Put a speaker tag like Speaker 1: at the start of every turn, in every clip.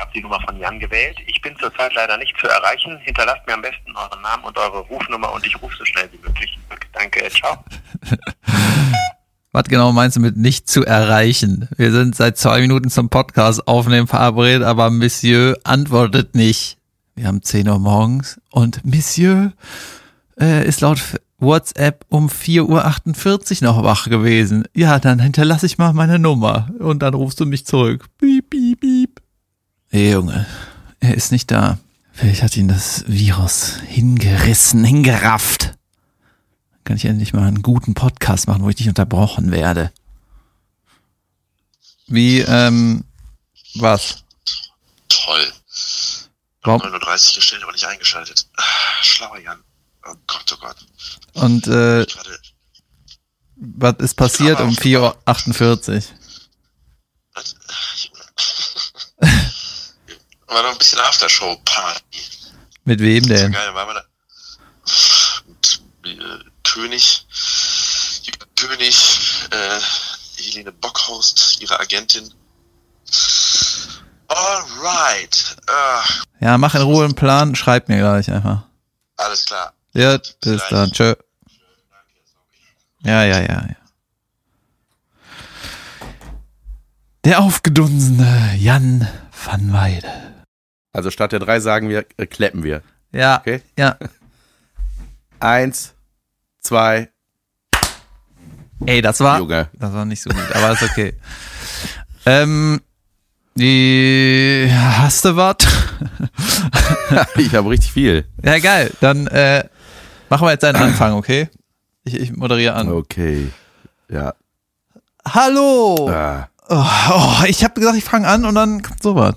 Speaker 1: ihr habt die Nummer von Jan gewählt. Ich bin zurzeit leider nicht zu erreichen. Hinterlasst mir am besten euren Namen und eure Rufnummer und ich rufe so schnell wie möglich. Danke, ciao.
Speaker 2: Was genau meinst du mit nicht zu erreichen? Wir sind seit zwei Minuten zum Podcast aufnehmen verabredet, aber Monsieur antwortet nicht. Wir haben 10 Uhr morgens und Monsieur äh, ist laut WhatsApp um 4.48 Uhr noch wach gewesen. Ja, dann hinterlasse ich mal meine Nummer und dann rufst du mich zurück. Piep, piep, piep. Hey, Junge, er ist nicht da. Vielleicht hat ihn das Virus hingerissen, hingerafft kann ich endlich mal einen guten Podcast machen, wo ich nicht unterbrochen werde. Wie, ähm, was?
Speaker 1: Toll.
Speaker 2: Warum?
Speaker 1: 39 gestellt, aber nicht eingeschaltet. Ah, Schlauer Jan. Oh Gott, oh Gott.
Speaker 2: Und äh, was ist passiert um 4.48 Uhr?
Speaker 1: was? War noch ein bisschen Aftershow-Party.
Speaker 2: Mit wem
Speaker 1: Das war
Speaker 2: denn?
Speaker 1: geil, wir da. Und, äh, König, König, äh, Helene Bockhorst, ihre Agentin. Alright. Ah,
Speaker 2: Ja, mach in Ruhe einen Plan, schreib mir gleich einfach.
Speaker 1: alles klar.
Speaker 2: Ja, bis dann. Tschö. Ja, ja, ja, ja. Der aufgedunsene Jan van Weide.
Speaker 3: Also statt der drei sagen wir, äh, klappen wir.
Speaker 2: Ja,
Speaker 3: Okay.
Speaker 2: ja.
Speaker 3: Eins, zwei,
Speaker 2: Ey, das war,
Speaker 3: Junge.
Speaker 2: das war nicht so gut, aber ist okay. ähm, die, hast du was?
Speaker 3: ich habe richtig viel.
Speaker 2: ja, geil. Dann äh, machen wir jetzt einen Anfang, okay? Ich, ich moderiere an.
Speaker 3: Okay. Ja.
Speaker 2: Hallo!
Speaker 3: Ah.
Speaker 2: Oh, oh, ich habe gesagt, ich fange an und dann kommt sowas.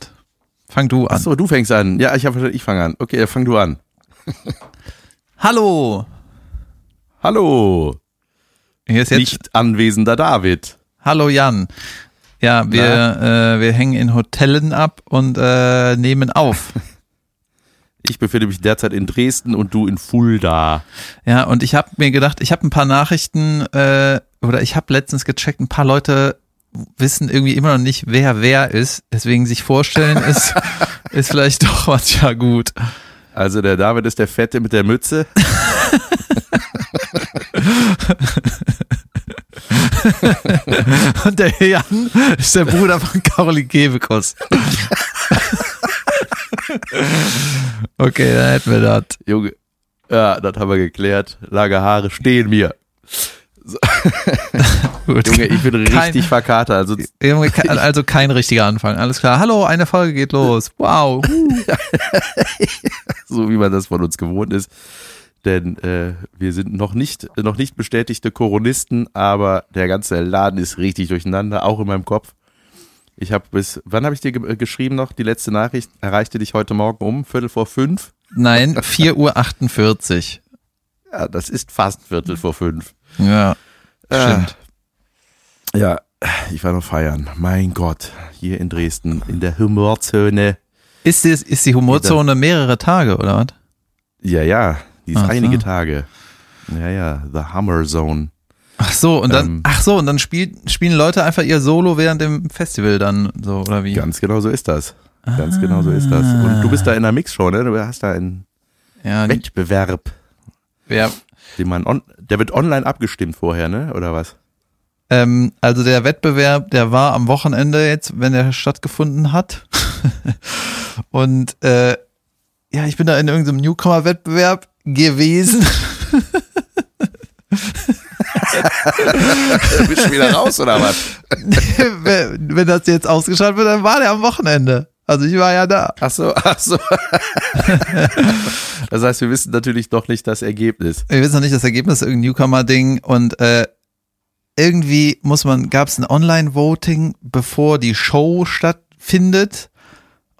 Speaker 2: Fang du an.
Speaker 3: Achso, du fängst an. Ja, ich habe ich fange an. Okay, fang du an.
Speaker 2: Hallo!
Speaker 3: Hallo,
Speaker 2: Hier ist jetzt.
Speaker 3: nicht anwesender David.
Speaker 2: Hallo Jan. Ja, wir, äh, wir hängen in Hotellen ab und äh, nehmen auf.
Speaker 3: Ich befinde mich derzeit in Dresden und du in Fulda.
Speaker 2: Ja, und ich habe mir gedacht, ich habe ein paar Nachrichten äh, oder ich habe letztens gecheckt, ein paar Leute wissen irgendwie immer noch nicht, wer wer ist. Deswegen sich vorstellen ist, ist vielleicht doch manchmal gut.
Speaker 3: Also der David ist der Fette mit der Mütze.
Speaker 2: Und der Jan ist der Bruder von Caroline Kebekus. okay, dann hätten wir das.
Speaker 3: Junge. Ja, das haben wir geklärt. Lange Haare stehen mir.
Speaker 2: Gut.
Speaker 3: Junge, ich bin
Speaker 2: Kein-
Speaker 3: richtig verkatert. Also
Speaker 2: Junge, Also kein richtiger Anfang. Alles klar. Hallo, eine Folge geht los. Wow.
Speaker 3: so wie man das von uns gewohnt ist. Denn äh, wir sind noch nicht, noch nicht bestätigte Koronisten, aber der ganze Laden ist richtig durcheinander, auch in meinem Kopf. Ich habe bis, wann habe ich dir ge äh, geschrieben noch? Die letzte Nachricht erreichte dich heute Morgen um, Viertel vor fünf.
Speaker 2: Nein, 4.48
Speaker 3: Ja, das ist fast Viertel vor fünf.
Speaker 2: Uhr. Ja, stimmt.
Speaker 3: Ja, ich war noch feiern. Mein Gott, hier in Dresden, in der Humorzone.
Speaker 2: Ist, die, ist die Humorzone mehrere Tage, oder was?
Speaker 3: Ja, ja, die ist
Speaker 2: Ach so.
Speaker 3: einige Tage. Ja, ja, The Hummer Zone.
Speaker 2: Ach so, und dann,
Speaker 3: Ähm.
Speaker 2: ach so, und dann spielt, spielen Leute einfach ihr Solo während dem Festival dann so, oder wie?
Speaker 3: Ganz genau so ist das. Ganz genau so ist das. Und du bist da in der Mixshow, ne? Du hast da einen
Speaker 2: Ja,
Speaker 3: Wettbewerb,
Speaker 2: wer,
Speaker 3: den man on, der wird online abgestimmt vorher, ne? Oder was?
Speaker 2: Ähm, also der Wettbewerb, der war am Wochenende jetzt, wenn er stattgefunden hat. und äh, ja, ich bin da in irgendeinem Newcomer-Wettbewerb gewesen.
Speaker 3: Bist du wieder raus oder was?
Speaker 2: wenn, das jetzt ausgeschaltet wird, dann war der am Wochenende. Also ich war ja da.
Speaker 3: Ach so, ach so. Das heißt, wir wissen natürlich noch nicht das Ergebnis.
Speaker 2: Wir wissen noch nicht das Ergebnis, irgendein Newcomer-Ding und äh, irgendwie muss man, gab es ein Online-Voting, bevor die Show stattfindet.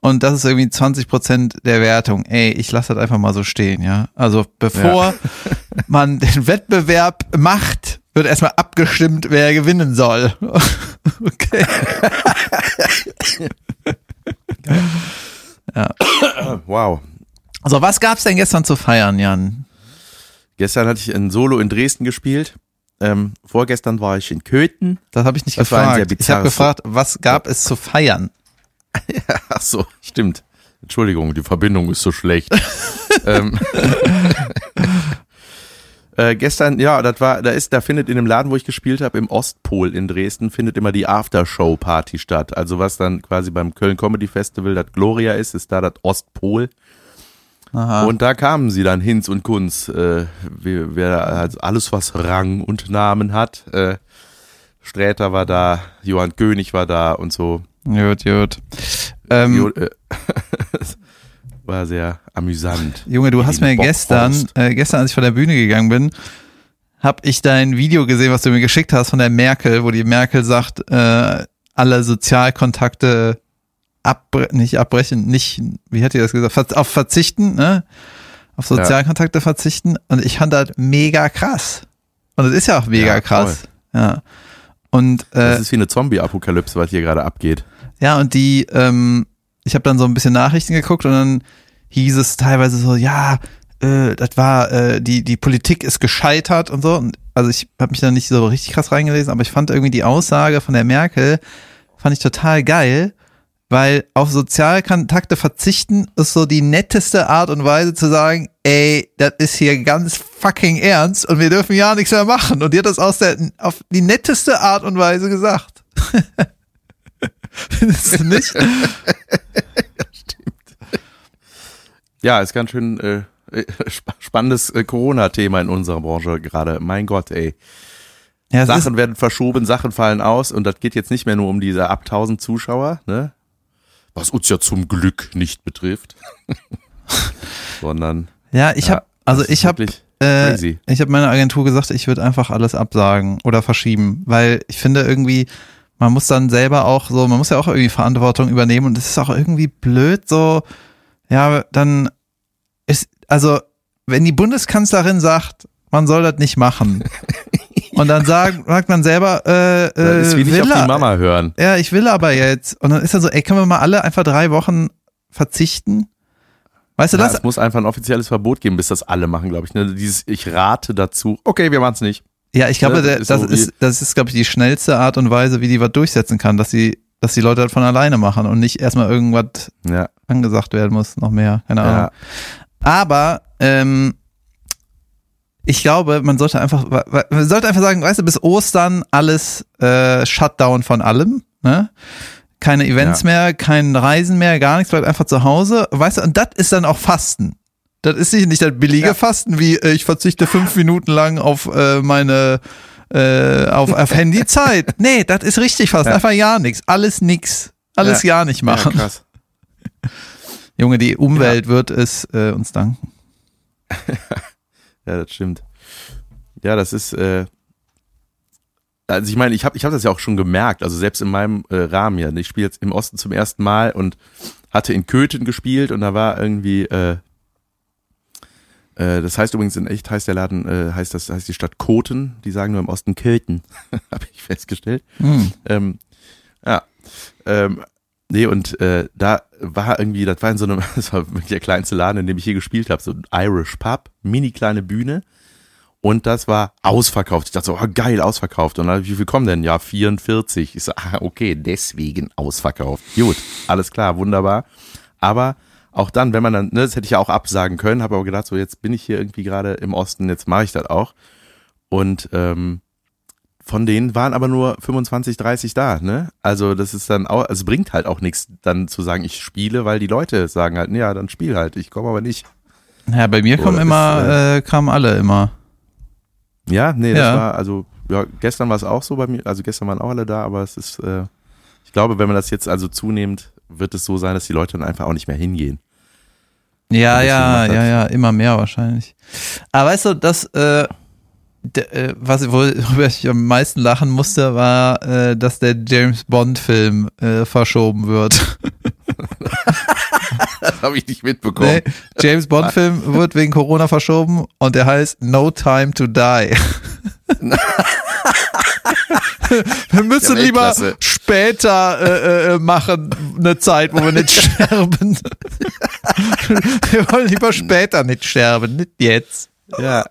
Speaker 2: Und das ist irgendwie 20 Prozent der Wertung. Ey, ich lasse das einfach mal so stehen, ja. Also bevor man den Wettbewerb macht, wird erstmal abgestimmt, wer gewinnen soll. okay.
Speaker 3: Wow.
Speaker 2: Also was gab's denn gestern zu feiern, Jan?
Speaker 3: Gestern hatte ich ein Solo in Dresden gespielt. Ähm, vorgestern war ich in Köthen.
Speaker 2: Das habe ich nicht
Speaker 3: Das
Speaker 2: gefragt. ich habe gefragt, was gab es zu feiern?
Speaker 3: Ja, ach so, stimmt. Entschuldigung, die Verbindung ist so schlecht. ähm, äh, gestern, ja, das war, da ist, da findet in dem Laden, wo ich gespielt habe, im Ostpol in Dresden, findet immer die Aftershow-Party statt. Also was dann quasi beim Köln Comedy Festival das Gloria ist, ist da das Ostpol.
Speaker 2: Aha.
Speaker 3: Und da kamen sie dann Hinz und Kunz, äh, wer, wer also alles was Rang und Namen hat. Äh, Sträter war da, Johann König war da und so.
Speaker 2: Gut, gut. Ähm,
Speaker 3: Jo- äh, war sehr amüsant.
Speaker 2: Junge, du hast mir gestern, äh, gestern, als ich von der Bühne gegangen bin, habe ich dein Video gesehen, was du mir geschickt hast von der Merkel, wo die Merkel sagt, äh, alle Sozialkontakte abbre nicht abbrechen, nicht, wie hat die das gesagt, Ver auf verzichten, ne? Auf Sozialkontakte verzichten. Und ich fand das mega krass. Und es ist ja auch mega
Speaker 3: Ja,
Speaker 2: krass. Ja. Und
Speaker 3: Das
Speaker 2: äh,
Speaker 3: ist wie eine Zombie-Apokalypse, was hier gerade abgeht.
Speaker 2: ja, und die, ähm, ich habe dann so ein bisschen Nachrichten geguckt und dann hieß es teilweise so, ja, äh, das war, äh, die, die Politik ist gescheitert und so. Und also ich habe mich da nicht so richtig krass reingelesen, aber ich fand irgendwie die Aussage von der Merkel, fand ich total geil, weil auf Sozialkontakte verzichten ist so die netteste Art und Weise zu sagen, ey, das ist hier ganz fucking ernst und wir dürfen ja nichts mehr machen. Und die hat das aus der, auf die netteste Art und Weise gesagt. Findest du nicht?
Speaker 3: Ja, ist ganz schön äh, äh, sp- spannendes äh, Corona-Thema in unserer Branche gerade. Mein Gott, ey.
Speaker 2: Ja,
Speaker 3: Sachen werden verschoben, Sachen fallen aus und das geht jetzt nicht mehr nur um diese ab 1000 Zuschauer, ne? Was uns ja zum Glück nicht betrifft. Sondern
Speaker 2: ja, ich
Speaker 3: ja,
Speaker 2: habe, also ich habe, äh, ich habe meiner Agentur gesagt, ich würde einfach alles absagen oder verschieben, weil ich finde irgendwie, man muss dann selber auch so, man muss ja auch irgendwie Verantwortung übernehmen und es ist auch irgendwie blöd so, ja, dann ist, also wenn die Bundeskanzlerin sagt, man soll das nicht machen und dann sagen, sagt man selber, äh,
Speaker 3: Das
Speaker 2: äh,
Speaker 3: ist wie nicht
Speaker 2: will
Speaker 3: auf die Mama hören.
Speaker 2: ja, ich will aber jetzt. Und dann ist er so, ey, können wir mal alle einfach drei Wochen verzichten? Weißt du,
Speaker 3: Ja,
Speaker 2: das,
Speaker 3: es muss einfach ein offizielles Verbot geben, bis das alle machen, glaube ich. Ne? Dieses Ich rate dazu. Okay, wir machen's nicht.
Speaker 2: ja, ich glaube,
Speaker 3: ist
Speaker 2: das
Speaker 3: wie-
Speaker 2: ist, das ist, glaube ich, die schnellste Art und Weise, wie die was durchsetzen kann, dass sie, dass die Leute das von alleine machen und nicht erstmal irgendwas
Speaker 3: Ja,
Speaker 2: angesagt werden muss, noch mehr, keine Ahnung.
Speaker 3: ja.
Speaker 2: Aber, ähm, ich glaube, man sollte einfach, man sollte einfach sagen, weißt du, bis Ostern alles äh, Shutdown von allem, ne? Keine Events
Speaker 3: Ja.
Speaker 2: mehr, kein Reisen mehr, gar nichts, bleibt einfach zu Hause, weißt du, und das ist dann auch Fasten. Das ist nicht, nicht das billige
Speaker 3: Ja.
Speaker 2: Fasten, wie äh, ich verzichte fünf Minuten lang auf äh, meine äh, auf, auf Handyzeit. Nee, das ist richtig Fasten.
Speaker 3: Ja.
Speaker 2: Einfach ja nichts. Alles nix. Alles
Speaker 3: Ja.
Speaker 2: nicht
Speaker 3: ja
Speaker 2: machen.
Speaker 3: krass.
Speaker 2: Junge, die Umwelt wird es äh, uns danken.
Speaker 3: Ja, das stimmt. Ja, das ist, äh, also ich meine, ich habe ich hab das ja auch schon gemerkt, also selbst in meinem äh, Rahmen ja. Ich spiele jetzt im Osten zum ersten Mal und hatte in Köthen gespielt und da war irgendwie, äh, äh, das heißt übrigens in echt heißt der Laden, äh, heißt das, heißt die Stadt Koten, die sagen nur im Osten Köthen, habe ich festgestellt.
Speaker 2: Hm.
Speaker 3: Ähm, ja. Ähm, nee, und äh, da war irgendwie, das war in so einem, das war wirklich der kleinste Laden, in dem ich hier gespielt habe, so ein Irish Pub, mini kleine Bühne. Und das war ausverkauft. Ich dachte so, oh, geil, ausverkauft. Und dann, wie viel kommen denn? Ja, 44. Ich so, ah, okay, deswegen ausverkauft. Gut, alles klar, wunderbar. Aber auch dann, wenn man dann, ne, das hätte ich ja auch absagen können, habe aber gedacht, so jetzt bin ich hier irgendwie gerade im Osten, jetzt mache ich das auch. Und ähm, von denen waren aber nur 25, 30 da, ne? Also das ist dann auch, also bringt halt auch nichts, dann zu sagen, ich spiele, weil die Leute sagen halt, ja, dann spiel halt, ich komme aber nicht.
Speaker 2: Ja, bei mir kommen immer,
Speaker 3: ist,
Speaker 2: äh, kamen alle immer.
Speaker 3: Ja, nee, das
Speaker 2: Ja.
Speaker 3: war, also, ja, gestern war es auch so bei mir, also gestern waren auch alle da, aber es ist, äh, ich glaube, wenn man das jetzt also zunehmend, wird es so sein, dass die Leute dann einfach auch nicht mehr hingehen.
Speaker 2: Ja, ja, ja, ja, immer mehr wahrscheinlich. Aber weißt du, das, äh, äh, was worüber ich am meisten lachen musste, war, äh, dass der James Bond Film äh, verschoben wird.
Speaker 3: Das habe ich nicht mitbekommen.
Speaker 2: nee, James Bond Film wird wegen Corona verschoben und der heißt No Time to Die. wir müssen
Speaker 3: Ja,
Speaker 2: lieber später äh, äh, machen, eine Zeit, wo wir nicht sterben. wir wollen lieber später nicht sterben, nicht jetzt.
Speaker 3: Ja.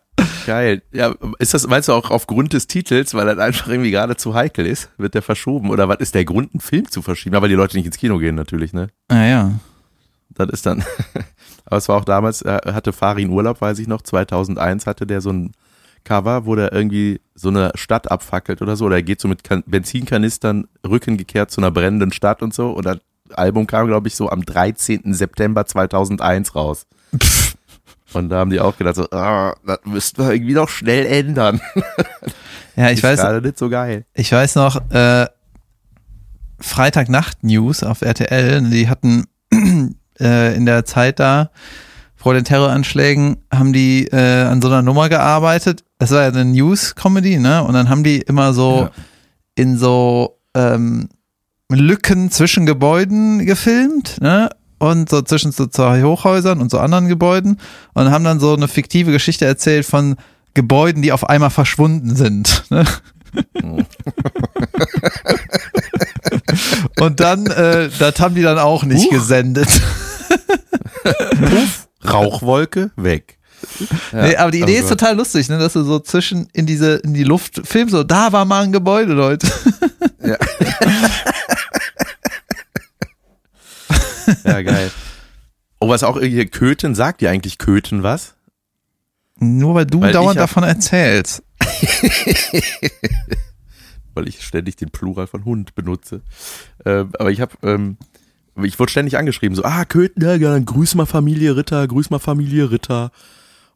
Speaker 3: Geil. Ja, ist das, meinst du auch aufgrund des Titels, weil das einfach irgendwie gerade zu heikel ist, wird der verschoben? Oder was ist der Grund, einen Film zu verschieben? Aber die Leute nicht ins Kino gehen natürlich, ne?
Speaker 2: Naja.
Speaker 3: Das ist dann, aber es war auch damals, er hatte Farin Urlaub, weiß ich noch, 2001 hatte der so ein Cover, wo der irgendwie so eine Stadt abfackelt oder so, oder er geht so mit kan Benzinkanistern rückengekehrt zu einer brennenden Stadt und so, und das Album kam, glaube ich, so am 13. September 2001 raus. Und da haben die auch gedacht, so, ah, das müssten wir irgendwie noch schnell ändern.
Speaker 2: Ja, ich
Speaker 3: ist
Speaker 2: weiß,
Speaker 3: gerade nicht so geil.
Speaker 2: ich weiß noch, äh, Freitagnacht News auf RTL, die hatten äh, in der Zeit da vor den Terroranschlägen haben die äh, an so einer Nummer gearbeitet. Das war ja eine News-Comedy, ne? Und dann haben die immer so
Speaker 3: Ja.
Speaker 2: in so ähm, Lücken zwischen Gebäuden gefilmt, ne? Und so zwischen so zwei Hochhäusern und so anderen Gebäuden und haben dann so eine fiktive Geschichte erzählt von Gebäuden, die auf einmal verschwunden sind. Ne? Und dann, äh, das haben die dann auch nicht
Speaker 3: Huch.
Speaker 2: gesendet.
Speaker 3: Rauchwolke weg. Ja,
Speaker 2: nee, aber die Idee
Speaker 3: oh
Speaker 2: ist total lustig, ne, dass du so zwischen in diese, in die Luft filmst, so, da war mal ein Gebäude, Leute.
Speaker 3: Ja. ja, geil. Oh, was auch hier Köthen sagt dir eigentlich Köthen was?
Speaker 2: Nur weil du
Speaker 3: Weil
Speaker 2: dauernd davon erzählst.
Speaker 3: Weil ich ständig den Plural von Hund benutze. Ähm, aber ich habe, ähm, ich wurde ständig angeschrieben, so, ah, Köthen, ja, ja, grüß mal Familie Ritter, grüß mal Familie Ritter.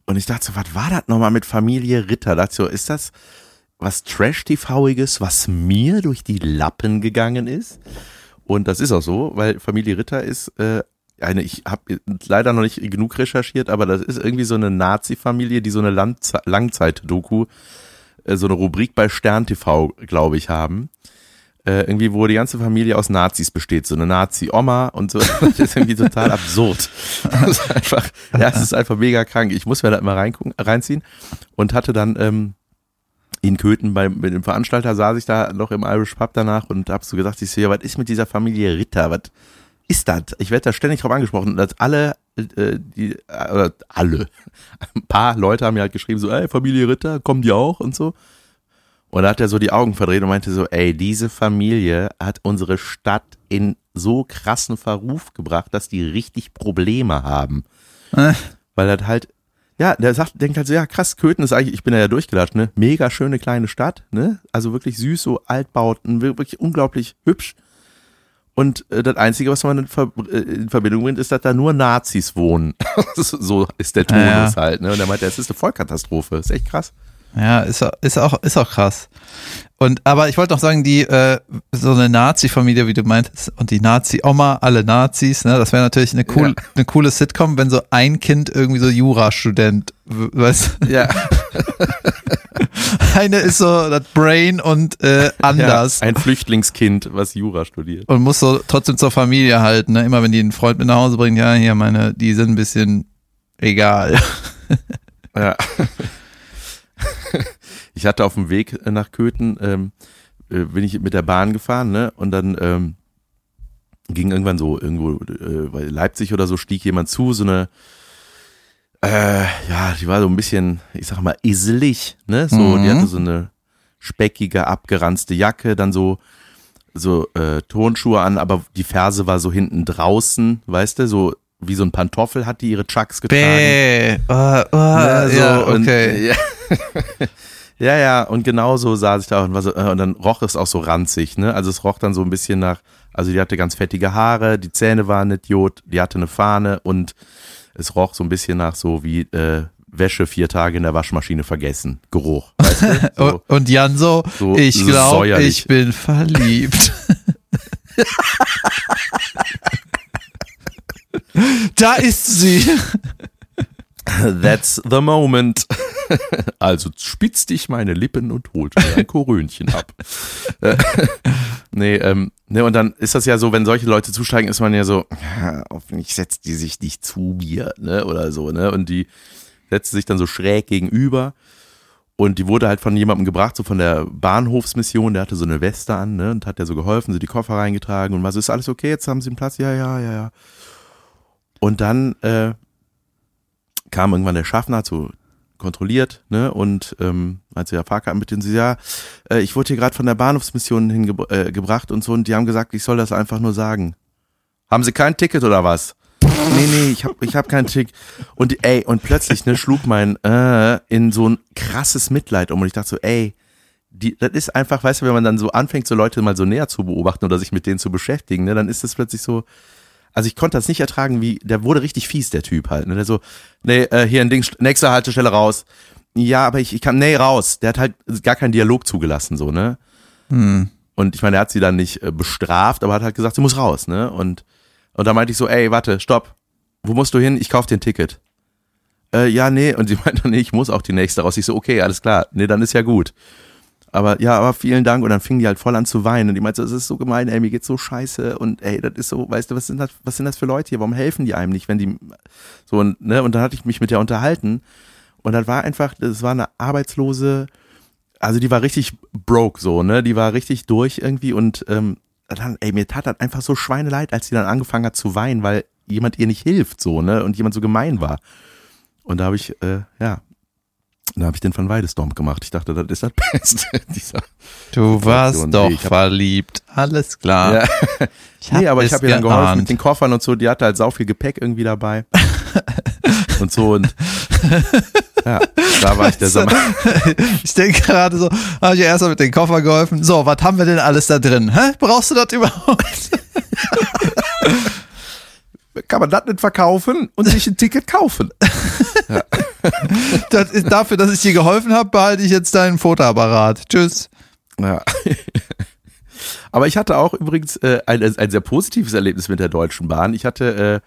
Speaker 3: Und ich dachte so, was war das nochmal mit Familie Ritter? Da dachte so, ist das was Trash-TViges, was mir durch die Lappen gegangen ist? Und das ist auch so, weil Familie Ritter ist äh, eine, ich habe leider noch nicht genug recherchiert, aber das ist irgendwie so eine Nazi-Familie, die so eine Langze Langzeit-Doku, äh, so eine Rubrik bei Stern TV, glaube ich, haben. Äh, irgendwie, wo die ganze Familie aus Nazis besteht, so eine Nazi-Oma und so. Das ist irgendwie total absurd. Das ist einfach, ja, es ist einfach mega krank. Ich muss mir da immer reingucken, reinziehen und hatte dann ähm, in Köthen bei mit dem Veranstalter saß ich da noch im Irish Pub danach und hab so gesagt, ich sehe, was ist mit dieser Familie Ritter? Was ist das? Ich werde da ständig drauf angesprochen, dass alle, äh, die, äh, oder alle, ein paar Leute haben mir halt geschrieben, so, ey, Familie Ritter, kommen die auch und so. Und da hat er so die Augen verdreht und meinte so, ey, diese Familie hat unsere Stadt in so krassen Verruf gebracht, dass die richtig Probleme haben.
Speaker 2: Äh.
Speaker 3: Weil das halt, ja, der sagt, denkt halt so, ja, krass, Köthen ist eigentlich, ich bin ja, ja durchgelatscht, ne? Mega schöne kleine Stadt, ne? Also wirklich süß, so Altbauten, wir- wirklich unglaublich hübsch. Und äh, das Einzige, was man in, Ver äh, in Verbindung bringt, ist, dass da nur Nazis wohnen. so ist der Tonus
Speaker 2: Ja, ja.
Speaker 3: halt, ne? Und er meinte, es ist eine Vollkatastrophe. Ist echt krass.
Speaker 2: Ja, ist, auch- ist auch, ist auch krass. Und, aber ich wollte noch sagen, die, äh, so eine Nazi-Familie, wie du meintest, und die Nazi-Oma, alle Nazis, ne, das wäre natürlich eine cool,
Speaker 3: Ja.
Speaker 2: eine coole Sitcom, wenn so ein Kind irgendwie so Jurastudent, weißt du?
Speaker 3: Ja,
Speaker 2: Eine ist so das Brain und äh, anders.
Speaker 3: Ja, ein Flüchtlingskind, was Jura studiert.
Speaker 2: und muss so trotzdem zur Familie halten, ne? Immer wenn die einen Freund mit nach Hause bringen, ja, hier meine, die sind ein bisschen egal.
Speaker 3: Ja. Ich hatte auf dem Weg nach Köthen, ähm, äh, bin ich mit der Bahn gefahren, ne? Und dann ähm, ging irgendwann so irgendwo äh, bei Leipzig oder so stieg jemand zu, so eine äh, ja, die war so ein bisschen, ich sag mal, iselig, ne? So,
Speaker 2: Mhm.
Speaker 3: die hatte so eine speckige, abgeranzte Jacke, dann so so äh, Turnschuhe an, aber die Ferse war so hinten draußen, weißt du, so wie so ein Pantoffel hat die ihre Chucks getragen.
Speaker 2: Bäh. Oh, oh,
Speaker 3: Ne, so,
Speaker 2: ja,
Speaker 3: und,
Speaker 2: okay.
Speaker 3: ja. Ja, ja, und genau so saß ich da und, war so, äh, und dann roch es auch so ranzig, ne? Also es roch dann so ein bisschen nach, also die hatte ganz fettige Haare, die Zähne waren Idiot, die hatte eine Fahne und es roch so ein bisschen nach so wie äh, Wäsche vier Tage in der Waschmaschine vergessen. Geruch. Weißt du? So.
Speaker 2: Und- Jan so,
Speaker 3: so
Speaker 2: ich glaube, ich bin verliebt. da ist sie.
Speaker 3: That's the moment. Also spitz dich meine Lippen und holt mir ein Korönchen ab. Äh, nee, ähm, ne, und dann ist das ja so, wenn solche Leute zusteigen, ist man ja so, ja, hoffentlich setzt die sich nicht zu mir, ne, oder so, ne, und die setzt sich dann so schräg gegenüber und die wurde halt von jemandem gebracht, so von der Bahnhofsmission, der hatte so eine Weste an, ne, und hat der so geholfen, so die Koffer reingetragen und was ist alles okay, jetzt haben sie einen Platz, ja, ja, ja, ja. Und dann, äh, kam irgendwann der Schaffner, so kontrolliert, ne? Und ähm, als ja Fahrkarten mit denen sie, ja, äh, ich wurde hier gerade von der Bahnhofsmission hingebracht äh, und so und die haben gesagt, ich soll das einfach nur sagen. Haben sie kein Ticket oder was? Nee, nee, ich hab, ich hab kein Tick. Und ey, und plötzlich ne, schlug mein äh, in so ein krasses Mitleid um. Und ich dachte so, ey, die, das ist einfach, weißt du, wenn man dann so anfängt, so Leute mal so näher zu beobachten oder sich mit denen zu beschäftigen, ne, dann ist es plötzlich so, also ich konnte das nicht ertragen, wie, der wurde richtig fies, der Typ halt. Ne? Der so, nee, äh, hier ein Ding, nächste Haltestelle raus. Ja, aber ich, ich kann, nee, raus. Der hat halt gar keinen Dialog zugelassen, so, ne?
Speaker 2: Hm.
Speaker 3: Und ich meine, er hat sie dann nicht äh, bestraft, aber hat halt gesagt, sie muss raus, ne? Und, und da meinte ich so, ey, warte, stopp. Wo musst du hin? Ich kauf dir ein Ticket. Äh, ja, nee. Und sie meinte, nee, ich muss auch die nächste raus. Ich so, okay, alles klar. Nee, dann ist ja gut. Aber ja, aber vielen Dank. Und dann fing die halt voll an zu weinen. Und die meinte, das ist so gemein, ey, mir geht's so scheiße. Und ey, das ist so, weißt du, was sind das, was sind das für Leute hier? Warum helfen die einem nicht, wenn die so und ne? Und dann hatte ich mich mit der unterhalten. Und das war einfach, das war eine arbeitslose, also die war richtig broke so, ne? Die war richtig durch irgendwie und ähm, dann, ey, mir tat das einfach so Schweineleid, als sie dann angefangen hat zu weinen, weil jemand ihr nicht hilft, so, ne? Und jemand so gemein war. Und da habe ich, äh, ja, da habe ich den Van Weidestorm gemacht. Ich dachte, das ist das Beste. Dieser
Speaker 2: Du warst
Speaker 3: Situation.
Speaker 2: doch
Speaker 3: Nee, hab-
Speaker 2: verliebt. Alles klar.
Speaker 3: ja.
Speaker 2: Ich
Speaker 3: nee, aber ich habe ihr dann geholfen mit den Koffern und so. Die hatte halt sau viel Gepäck irgendwie dabei. und so und ja, da war ich der Sommer.
Speaker 2: Ich denke gerade so, habe ich erstmal mit den Koffer geholfen. So, was haben wir denn alles da drin? Hä? Brauchst du das überhaupt?
Speaker 3: Kann man das nicht verkaufen und sich ein Ticket kaufen?
Speaker 2: Das ist dafür, dass ich dir geholfen habe, behalte ich jetzt deinen Fotoapparat. Tschüss.
Speaker 3: Ja. Aber ich hatte auch übrigens äh, ein, ein sehr positives Erlebnis mit der Deutschen Bahn. Ich hatte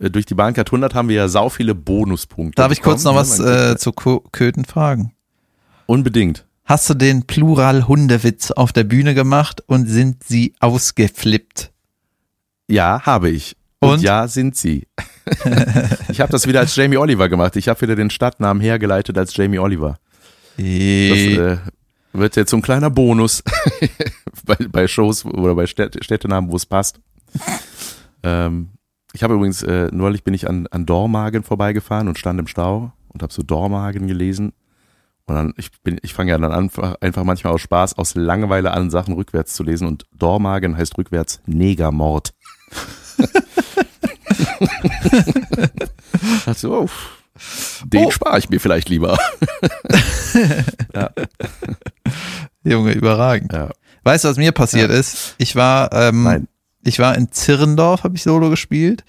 Speaker 3: äh, durch die Bahncard 100 haben wir ja sau viele Bonuspunkte.
Speaker 2: Darf ich kurz noch
Speaker 3: bekommen,
Speaker 2: was äh, zu Köthen fragen?
Speaker 3: Unbedingt.
Speaker 2: Hast du den Plural-Hundewitz auf der Bühne gemacht und sind sie ausgeflippt?
Speaker 3: Ja, habe ich. Und, ja, sind sie. ich habe das wieder als Jamie Oliver gemacht. Ich habe wieder den Stadtnamen hergeleitet als Jamie Oliver. Das äh, wird jetzt so ein kleiner Bonus bei, bei Shows oder bei Städt, Städtenamen, wo es passt. ähm, ich habe übrigens, äh, neulich bin ich an, an Dormagen vorbeigefahren und stand im Stau und habe so Dormagen gelesen. Und dann, ich bin, ich fange ja dann einfach, einfach manchmal aus Spaß, aus Langeweile an, Sachen rückwärts zu lesen und Dormagen heißt rückwärts Negermord. also, oh, den
Speaker 2: Oh.
Speaker 3: spare ich mir vielleicht lieber.
Speaker 2: Junge, überragend.
Speaker 3: Ja.
Speaker 2: Weißt du, was mir passiert ist? Ich war, ähm,
Speaker 3: Nein.
Speaker 2: ich war in Zirrendorf, habe ich Solo gespielt.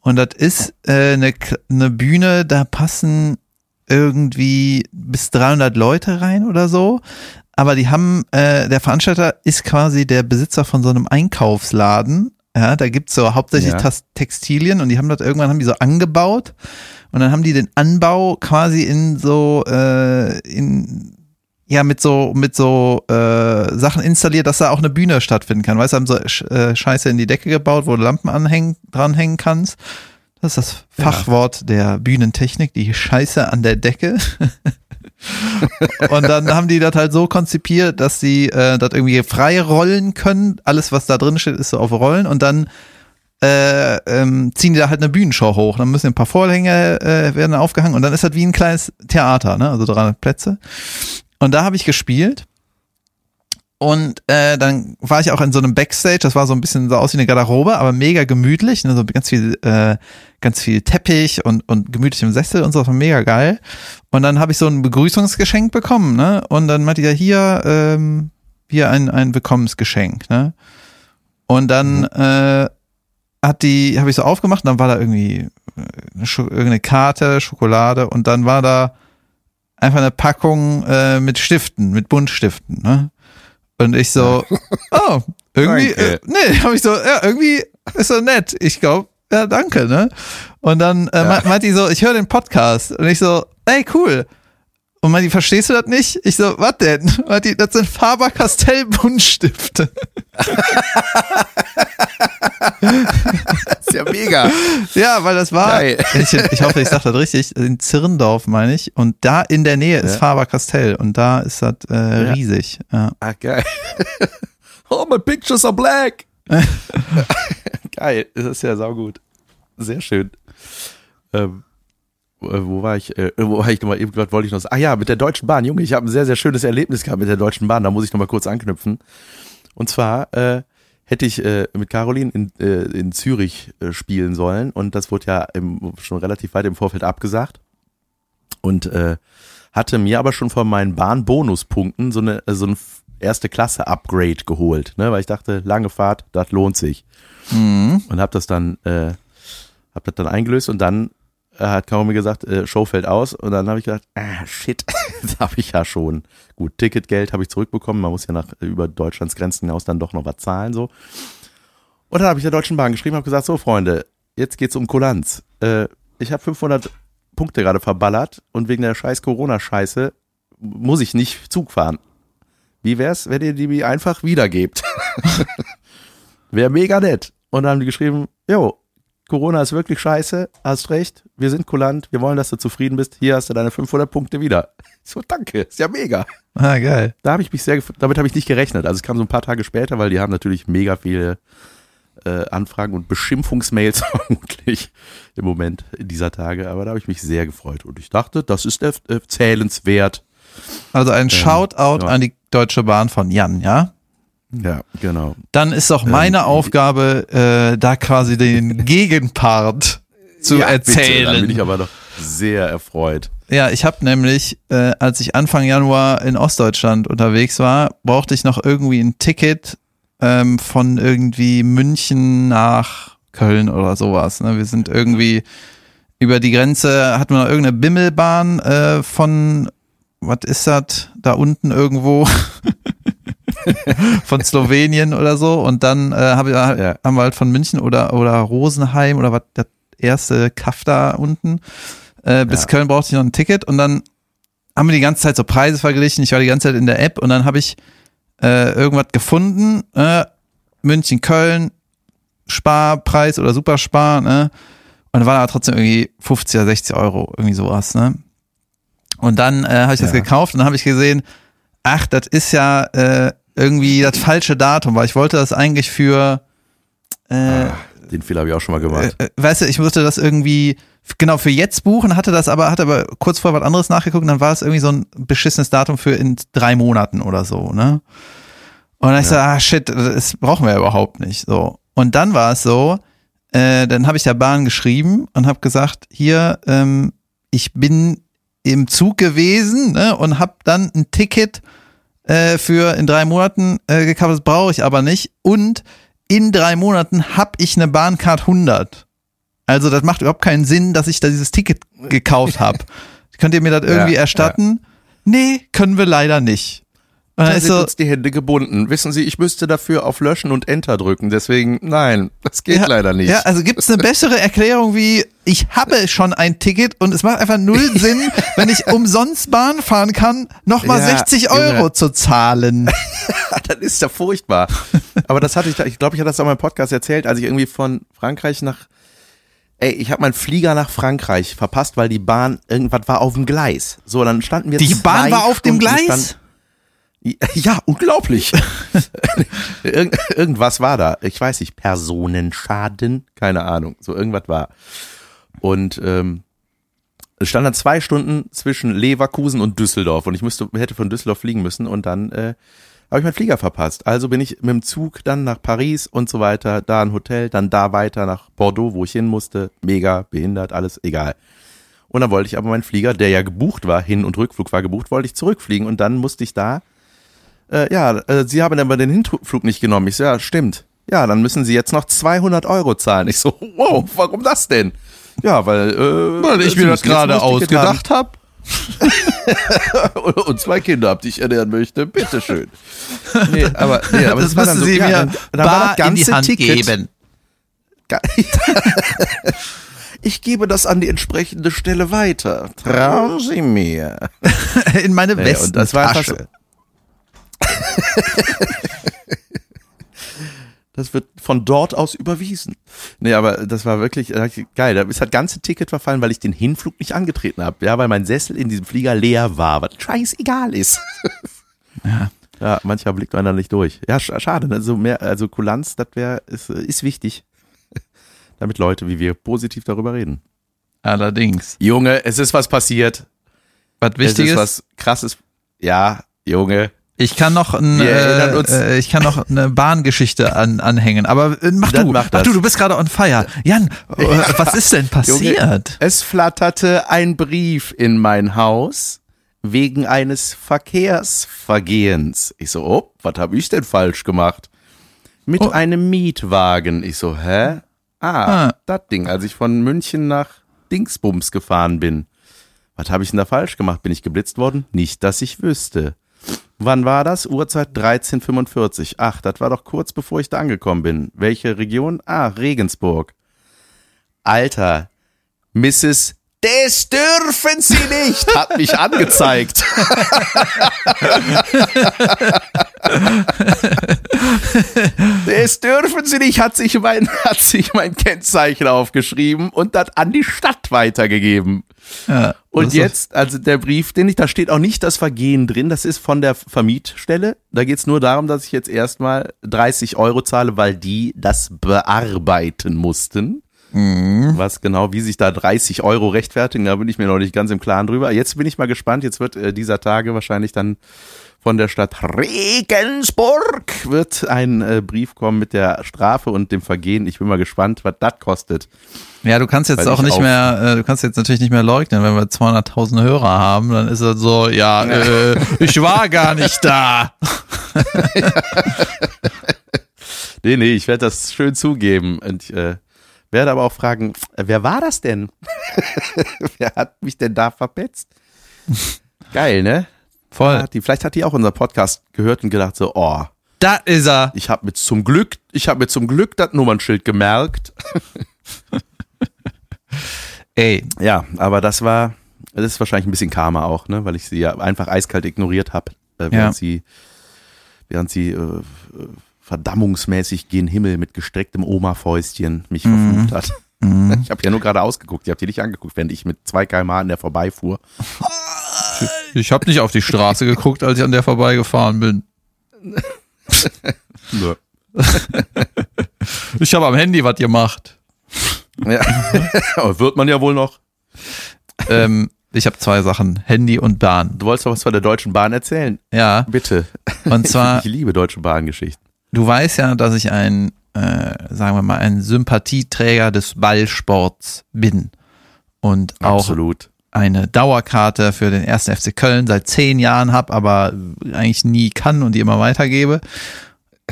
Speaker 2: Und das ist äh, eine ne Bühne, da passen irgendwie bis 300 Leute rein oder so. Aber die haben, äh, der Veranstalter ist quasi der Besitzer von so einem Einkaufsladen. Ja, da gibt's so hauptsächlich
Speaker 3: Ja.
Speaker 2: Textilien und die haben das irgendwann haben die so angebaut und dann haben die den Anbau quasi in so äh, in ja mit so mit so äh, Sachen installiert, dass da auch eine Bühne stattfinden kann. Weißt du, haben so äh, Scheiße in die Decke gebaut, wo du Lampen anhängen dranhängen kannst. Das ist das Fachwort der Bühnentechnik, die Scheiße an der Decke. und dann haben die das halt so konzipiert, dass sie äh, das irgendwie frei rollen können. Alles, was da drin steht, ist so auf Rollen und dann äh, ähm, ziehen die da halt eine Bühnenshow hoch. Dann müssen ein paar Vorhänge äh, werden aufgehangen und dann ist das wie ein kleines Theater, ne? Also 300 Plätze. Und da habe ich gespielt. Und äh, dann war ich auch in so einem Backstage, das war so ein bisschen so aus wie eine Garderobe, aber mega gemütlich, ne? so ganz viel, äh, ganz viel Teppich und, und gemütlich im Sessel und so, das war mega geil. Und dann habe ich so ein Begrüßungsgeschenk bekommen, ne? Und dann meinte er hier, ähm, hier ein, ein Willkommensgeschenk, ne? Und dann äh, hat die, habe ich so aufgemacht und dann war da irgendwie äh, eine Scho irgendeine Karte, Schokolade und dann war da einfach eine Packung äh, mit Stiften, mit Buntstiften, ne? Und ich so, oh, irgendwie, äh, nee, habe ich so, ja, irgendwie ist so nett. Ich glaube, ja, danke, ne? Und dann äh,
Speaker 3: Ja.
Speaker 2: meint die so, ich höre den Podcast und ich so, ey, cool. Und meint die, verstehst du das nicht? Ich so, was denn? Meint die, das sind Faber-Castell Buntstifte.
Speaker 3: ist ja mega.
Speaker 2: Ja, weil das war,
Speaker 3: Geil.
Speaker 2: ich, ich hoffe, ich sage das richtig, in Zirndorf meine ich. Und da in der Nähe ist
Speaker 3: Ja.
Speaker 2: Faber-Castell und da ist das äh,
Speaker 3: Ja.
Speaker 2: riesig. Ja.
Speaker 3: Ah, geil. oh, my pictures are black. geil, das ist ja saugut. Sehr schön. Ähm, äh, wo war ich, äh, wo war ich nochmal eben gerade wollte ich noch sagen, ah ja, mit der Deutschen Bahn, Junge, ich habe ein sehr, sehr schönes Erlebnis gehabt mit der Deutschen Bahn, da muss ich nochmal kurz anknüpfen. Und zwar äh, hätte ich äh, mit Caroline in, äh, in Zürich äh, spielen sollen und das wurde ja im, schon relativ weit im Vorfeld abgesagt und äh, hatte mir aber schon von meinen Bahnbonuspunkten so eine so ein erste Klasse Upgrade geholt, ne, weil ich dachte, lange Fahrt, das lohnt sich.
Speaker 2: Mhm.
Speaker 3: Und habe das dann äh, hab das dann eingelöst und dann äh, hat Caro gesagt, äh, Show fällt aus und dann habe ich gedacht, ah shit, das habe ich ja schon. Gut, Ticketgeld habe ich zurückbekommen, man muss ja nach über Deutschlands Grenzen hinaus dann doch noch was zahlen so. Und dann habe ich der Deutschen Bahn geschrieben, habe gesagt, so Freunde, jetzt geht's um Kulanz. Äh, ich habe 500 Punkte gerade verballert und wegen der scheiß Corona-Scheiße muss ich nicht Zug fahren. Wie wär's, wenn ihr die einfach wiedergebt? Wäre mega nett. Und dann haben die geschrieben, jo, Corona ist wirklich scheiße, hast recht, wir sind kulant, wir wollen, dass du zufrieden bist, hier hast du deine 500 Punkte wieder. So, danke, ist ja mega.
Speaker 2: Ah, geil.
Speaker 3: Da habe ich mich sehr, damit habe ich nicht gerechnet. Also es kam so ein paar Tage später, weil die haben natürlich mega viele äh, Anfragen und Beschimpfungsmails vermutlich im Moment in dieser Tage. Aber da habe ich mich sehr gefreut und ich dachte, das ist äh, zählenswert.
Speaker 2: Also ein Shoutout
Speaker 3: ja.
Speaker 2: an die Deutsche Bahn von Jan, ja?
Speaker 3: Ja, genau.
Speaker 2: Dann ist auch meine Aufgabe, äh, da quasi den Gegenpart zu
Speaker 3: ja, Bitte,
Speaker 2: erzählen.
Speaker 3: dann bin ich aber doch sehr erfreut.
Speaker 2: Ja, ich habe nämlich, äh, als ich Anfang Januar in Ostdeutschland unterwegs war, brauchte ich noch irgendwie ein Ticket ähm, von irgendwie München nach Köln oder sowas. Ne? Wir sind irgendwie über die Grenze, hatten wir noch irgendeine Bimmelbahn äh, von, was ist das, da unten irgendwo, von Slowenien oder so. Und dann äh, hab, ich-
Speaker 3: Ja.
Speaker 2: haben wir halt von München oder, oder Rosenheim oder was, das erste Kaff da unten. Äh, bis
Speaker 3: Ja.
Speaker 2: Köln brauchte ich noch ein Ticket und dann haben wir die ganze Zeit so Preise verglichen. Ich war die ganze Zeit in der App und dann habe ich äh, irgendwas gefunden. Äh, München, Köln, Sparpreis oder Superspar, ne? Und dann war da trotzdem irgendwie 50 oder 60 Euro, irgendwie sowas, ne? Und dann äh, habe ich das
Speaker 3: Ja.
Speaker 2: gekauft und dann habe ich gesehen, ach, das ist ja äh, irgendwie das falsche Datum, weil ich wollte das eigentlich für äh,
Speaker 3: Ah, den Fehler habe ich auch schon mal gemacht.
Speaker 2: äh, weißt du, ich musste das irgendwie genau für jetzt buchen, hatte das aber, hatte aber kurz vorher was anderes nachgeguckt und dann war es irgendwie so ein beschissenes Datum für in drei Monaten oder so, ne? Und dann ich so, ah shit, das brauchen wir ja überhaupt nicht. So. Und dann war es so, äh, dann habe ich der Bahn geschrieben und habe gesagt, hier, ähm, ich bin im Zug gewesen ne, und habe dann ein Ticket äh, für in drei Monaten äh, gekauft, das brauche ich aber nicht. Und in drei Monaten habe ich eine Bahncard 100. Also das macht überhaupt keinen Sinn, dass ich da dieses Ticket gekauft habe. Könnt ihr mir das irgendwie
Speaker 3: Ja,
Speaker 2: erstatten? Nee, können wir leider nicht.
Speaker 3: Da
Speaker 2: ist
Speaker 3: sind uns die Hände gebunden. Wissen Sie, ich müsste dafür auf Löschen und Enter drücken. Deswegen, nein, das geht
Speaker 2: ja,
Speaker 3: leider nicht.
Speaker 2: Ja, also gibt es eine bessere Erklärung wie, ich habe schon ein Ticket und es macht einfach null Sinn, wenn ich umsonst Bahn fahren kann, nochmal
Speaker 3: Ja,
Speaker 2: 60 Euro
Speaker 3: Junge.
Speaker 2: zu zahlen.
Speaker 3: das ist ja furchtbar. Aber das hatte ich, ich glaube, ich hatte das auch in meinem Podcast erzählt, als ich irgendwie von Frankreich nach, ey, ich habe meinen Flieger nach Frankreich verpasst, weil die Bahn irgendwas war auf dem Gleis. So, dann standen wir
Speaker 2: Die Bahn war auf dem Gleis?
Speaker 3: Ja, unglaublich. Irgend, irgendwas war da. Ich weiß nicht, Personenschaden, keine Ahnung. So irgendwas war. Und ähm, es stand dann zwei Stunden zwischen Leverkusen und Düsseldorf und ich müsste, hätte von Düsseldorf fliegen müssen und dann äh, habe ich meinen Flieger verpasst. Also bin ich mit dem Zug dann nach Paris und so weiter, da ein Hotel, dann da weiter nach Bordeaux, wo ich hin musste. Mega, behindert, alles egal. Und dann wollte ich aber meinen Flieger, der ja gebucht war, Hin- und Rückflug war gebucht, wollte ich zurückfliegen und dann musste ich da, äh, ja, äh, Sie haben aber den Hinflug nicht genommen. Ich so, ja, stimmt. Ja, dann müssen Sie jetzt noch 200 Euro zahlen. Ich so, wow, warum das denn? Ja, weil, äh,
Speaker 2: Weil ich mir das gerade
Speaker 3: das
Speaker 2: ausgedacht habe.
Speaker 3: und, zwei Kinder habt, die ich ernähren möchte. Bitteschön. Nee, aber, nee, aber
Speaker 2: das
Speaker 3: war dann
Speaker 2: müssen
Speaker 3: so,
Speaker 2: Sie
Speaker 3: ja,
Speaker 2: mir
Speaker 3: dann, dann das
Speaker 2: bar in die Hand
Speaker 3: Ticket,
Speaker 2: geben.
Speaker 3: Ich gebe das an die entsprechende Stelle weiter. Trauen Sie mir.
Speaker 2: In meine
Speaker 3: Nee, und das war einfach so-
Speaker 2: Westentasche.
Speaker 3: Das wird von dort aus überwiesen. Nee, aber das war wirklich äh, geil. Da ist das ganze Ticket verfallen, weil ich den Hinflug nicht angetreten habe. Ja, weil mein Sessel in diesem Flieger leer war, was scheißegal ist.
Speaker 2: Ja.
Speaker 3: Ja, manchmal blickt man da nicht durch. Ja, sch schade. Also mehr, also Kulanz, das wäre, ist, ist wichtig. Damit Leute wie wir positiv darüber reden.
Speaker 2: Allerdings.
Speaker 3: Junge, es ist was passiert.
Speaker 2: Was
Speaker 3: Es
Speaker 2: Wichtiges?
Speaker 3: ist was krasses. Ja, Junge.
Speaker 2: Ich kann noch, ein, äh, äh, ich kann noch eine Bahngeschichte an, anhängen. Aber äh, mach
Speaker 3: Dann
Speaker 2: du,
Speaker 3: mach
Speaker 2: mach du, du bist gerade on fire. Jan, äh, was ist denn passiert?
Speaker 3: Junge, es flatterte ein Brief in mein Haus wegen eines Verkehrsvergehens. Ich so, oh, was habe ich denn falsch gemacht? Mit
Speaker 2: Oh.
Speaker 3: einem Mietwagen. Ich so, hä? Ah,
Speaker 2: Ah.
Speaker 3: das Ding, als ich von München nach Dingsbums gefahren bin. Was habe ich denn da falsch gemacht? Bin ich geblitzt worden? Nicht, dass ich wüsste. Wann war das? Uhrzeit 13.45. Ach, das war doch kurz bevor ich da angekommen bin. Welche Region? Ah, Regensburg. Alter, Mrs. Das dürfen Sie nicht, hat mich angezeigt. Das dürfen Sie nicht, hat sich mein, hat sich mein Kennzeichen aufgeschrieben und das an die Stadt weitergegeben.
Speaker 2: Ja,
Speaker 3: Und jetzt, also der Brief, den ich, da steht auch nicht das Vergehen drin, das ist von der Vermietstelle. Da geht's nur darum, dass ich jetzt erstmal 30 Euro zahle, weil die das bearbeiten mussten. Was genau, wie sich da 30 Euro rechtfertigen, da bin ich mir noch nicht ganz im Klaren drüber. Jetzt bin ich mal gespannt, jetzt wird äh, dieser Tage wahrscheinlich dann von der Stadt Regensburg wird ein äh, Brief kommen mit der Strafe und dem Vergehen. Ich bin mal gespannt, was das kostet.
Speaker 2: Ja, du kannst jetzt
Speaker 3: Weil
Speaker 2: auch
Speaker 3: ich
Speaker 2: nicht
Speaker 3: auf-
Speaker 2: mehr, äh, du kannst jetzt natürlich nicht mehr leugnen, wenn wir 200.000 Hörer haben, dann ist es so, ja, äh, ich war gar nicht da.
Speaker 3: Nee, nee, ich werde das schön zugeben und ich, äh, werde aber auch fragen, wer war das denn? wer hat mich denn da verpetzt? Geil, ne?
Speaker 2: Voll.
Speaker 3: Hat die, vielleicht hat die auch unser Podcast gehört und gedacht so, oh,
Speaker 2: Da ist er.
Speaker 3: ich habe mir zum Glück, ich habe mir zum Glück das Nummernschild gemerkt.
Speaker 2: Ey,
Speaker 3: Ja, aber das war, das ist wahrscheinlich ein bisschen Karma auch, ne, weil ich sie ja einfach eiskalt ignoriert habe, äh, während
Speaker 2: Ja.
Speaker 3: sie, während sie äh, verdammungsmäßig gen Himmel mit gestrecktem Oma-Fäustchen mich verflucht hat. Ich habe ja nur gerade ausgeguckt, ihr habt die nicht angeguckt, während ich mit 2 km an der vorbeifuhr.
Speaker 2: ich habe nicht auf die Straße geguckt, als ich an der vorbeigefahren bin. Ich habe am Handy was gemacht.
Speaker 3: Ja. Aber wird man ja wohl noch.
Speaker 2: ähm, ich habe zwei Sachen, Handy und Bahn.
Speaker 3: Du wolltest doch was von der Deutschen Bahn erzählen.
Speaker 2: Ja,
Speaker 3: Bitte.
Speaker 2: und zwar
Speaker 3: Ich liebe Deutsche Bahngeschichten.
Speaker 2: Du weißt ja, dass ich ein, äh, sagen wir mal, ein Sympathieträger des Ballsports bin. Und auch
Speaker 3: Absolut.
Speaker 2: Eine Dauerkarte für den ersten FC Köln seit zehn Jahren habe, aber eigentlich nie kann und die immer weitergebe.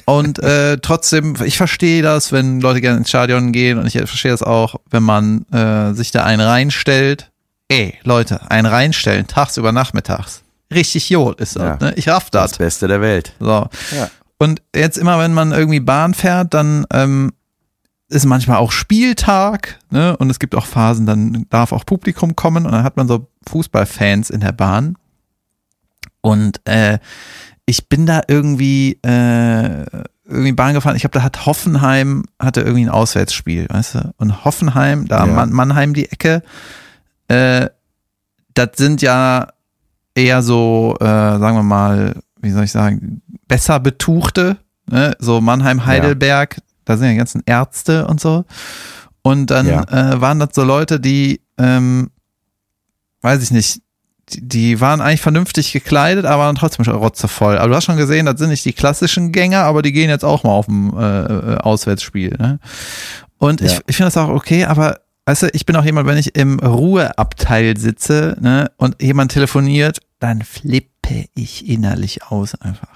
Speaker 2: Und äh, trotzdem, ich verstehe das, wenn Leute gerne ins Stadion gehen und ich verstehe das auch, wenn man äh, sich da einen reinstellt. Ey, Leute, einen reinstellen, tagsüber, nachmittags. Richtig Jod ist das,
Speaker 3: Ja.
Speaker 2: ne? Ich raff das.
Speaker 3: Das Beste der Welt.
Speaker 2: So.
Speaker 3: Ja.
Speaker 2: Und jetzt immer, wenn man irgendwie Bahn fährt, dann ähm, ist manchmal auch Spieltag, ne? Und es gibt auch Phasen, dann darf auch Publikum kommen und dann hat man so Fußballfans in der Bahn. Und äh, ich bin da irgendwie äh, irgendwie Bahn gefahren. Ich glaube, da hat Hoffenheim hatte irgendwie ein Auswärtsspiel, weißt du? Und Hoffenheim, da
Speaker 3: Ja.
Speaker 2: Man Mannheim die Ecke, äh, das sind ja eher so, äh, sagen wir mal, wie soll ich sagen, besser betuchte, ne? so Mannheim, Heidelberg, da sind ja die ganzen Ärzte und so. Und dann
Speaker 3: Ja.
Speaker 2: äh, waren das so Leute, die, ähm, weiß ich nicht, die, die waren eigentlich vernünftig gekleidet, aber waren trotzdem schon rotzevoll. Aber du hast schon gesehen, das sind nicht die klassischen Gänger, aber die gehen jetzt auch mal auf ein äh, äh, Auswärtsspiel. Ne? Und ich,
Speaker 3: Ja.
Speaker 2: ich finde das auch okay, aber weißt du, ich bin auch jemand, wenn ich im Ruheabteil sitze ne, und jemand telefoniert, dann flippe ich innerlich aus einfach.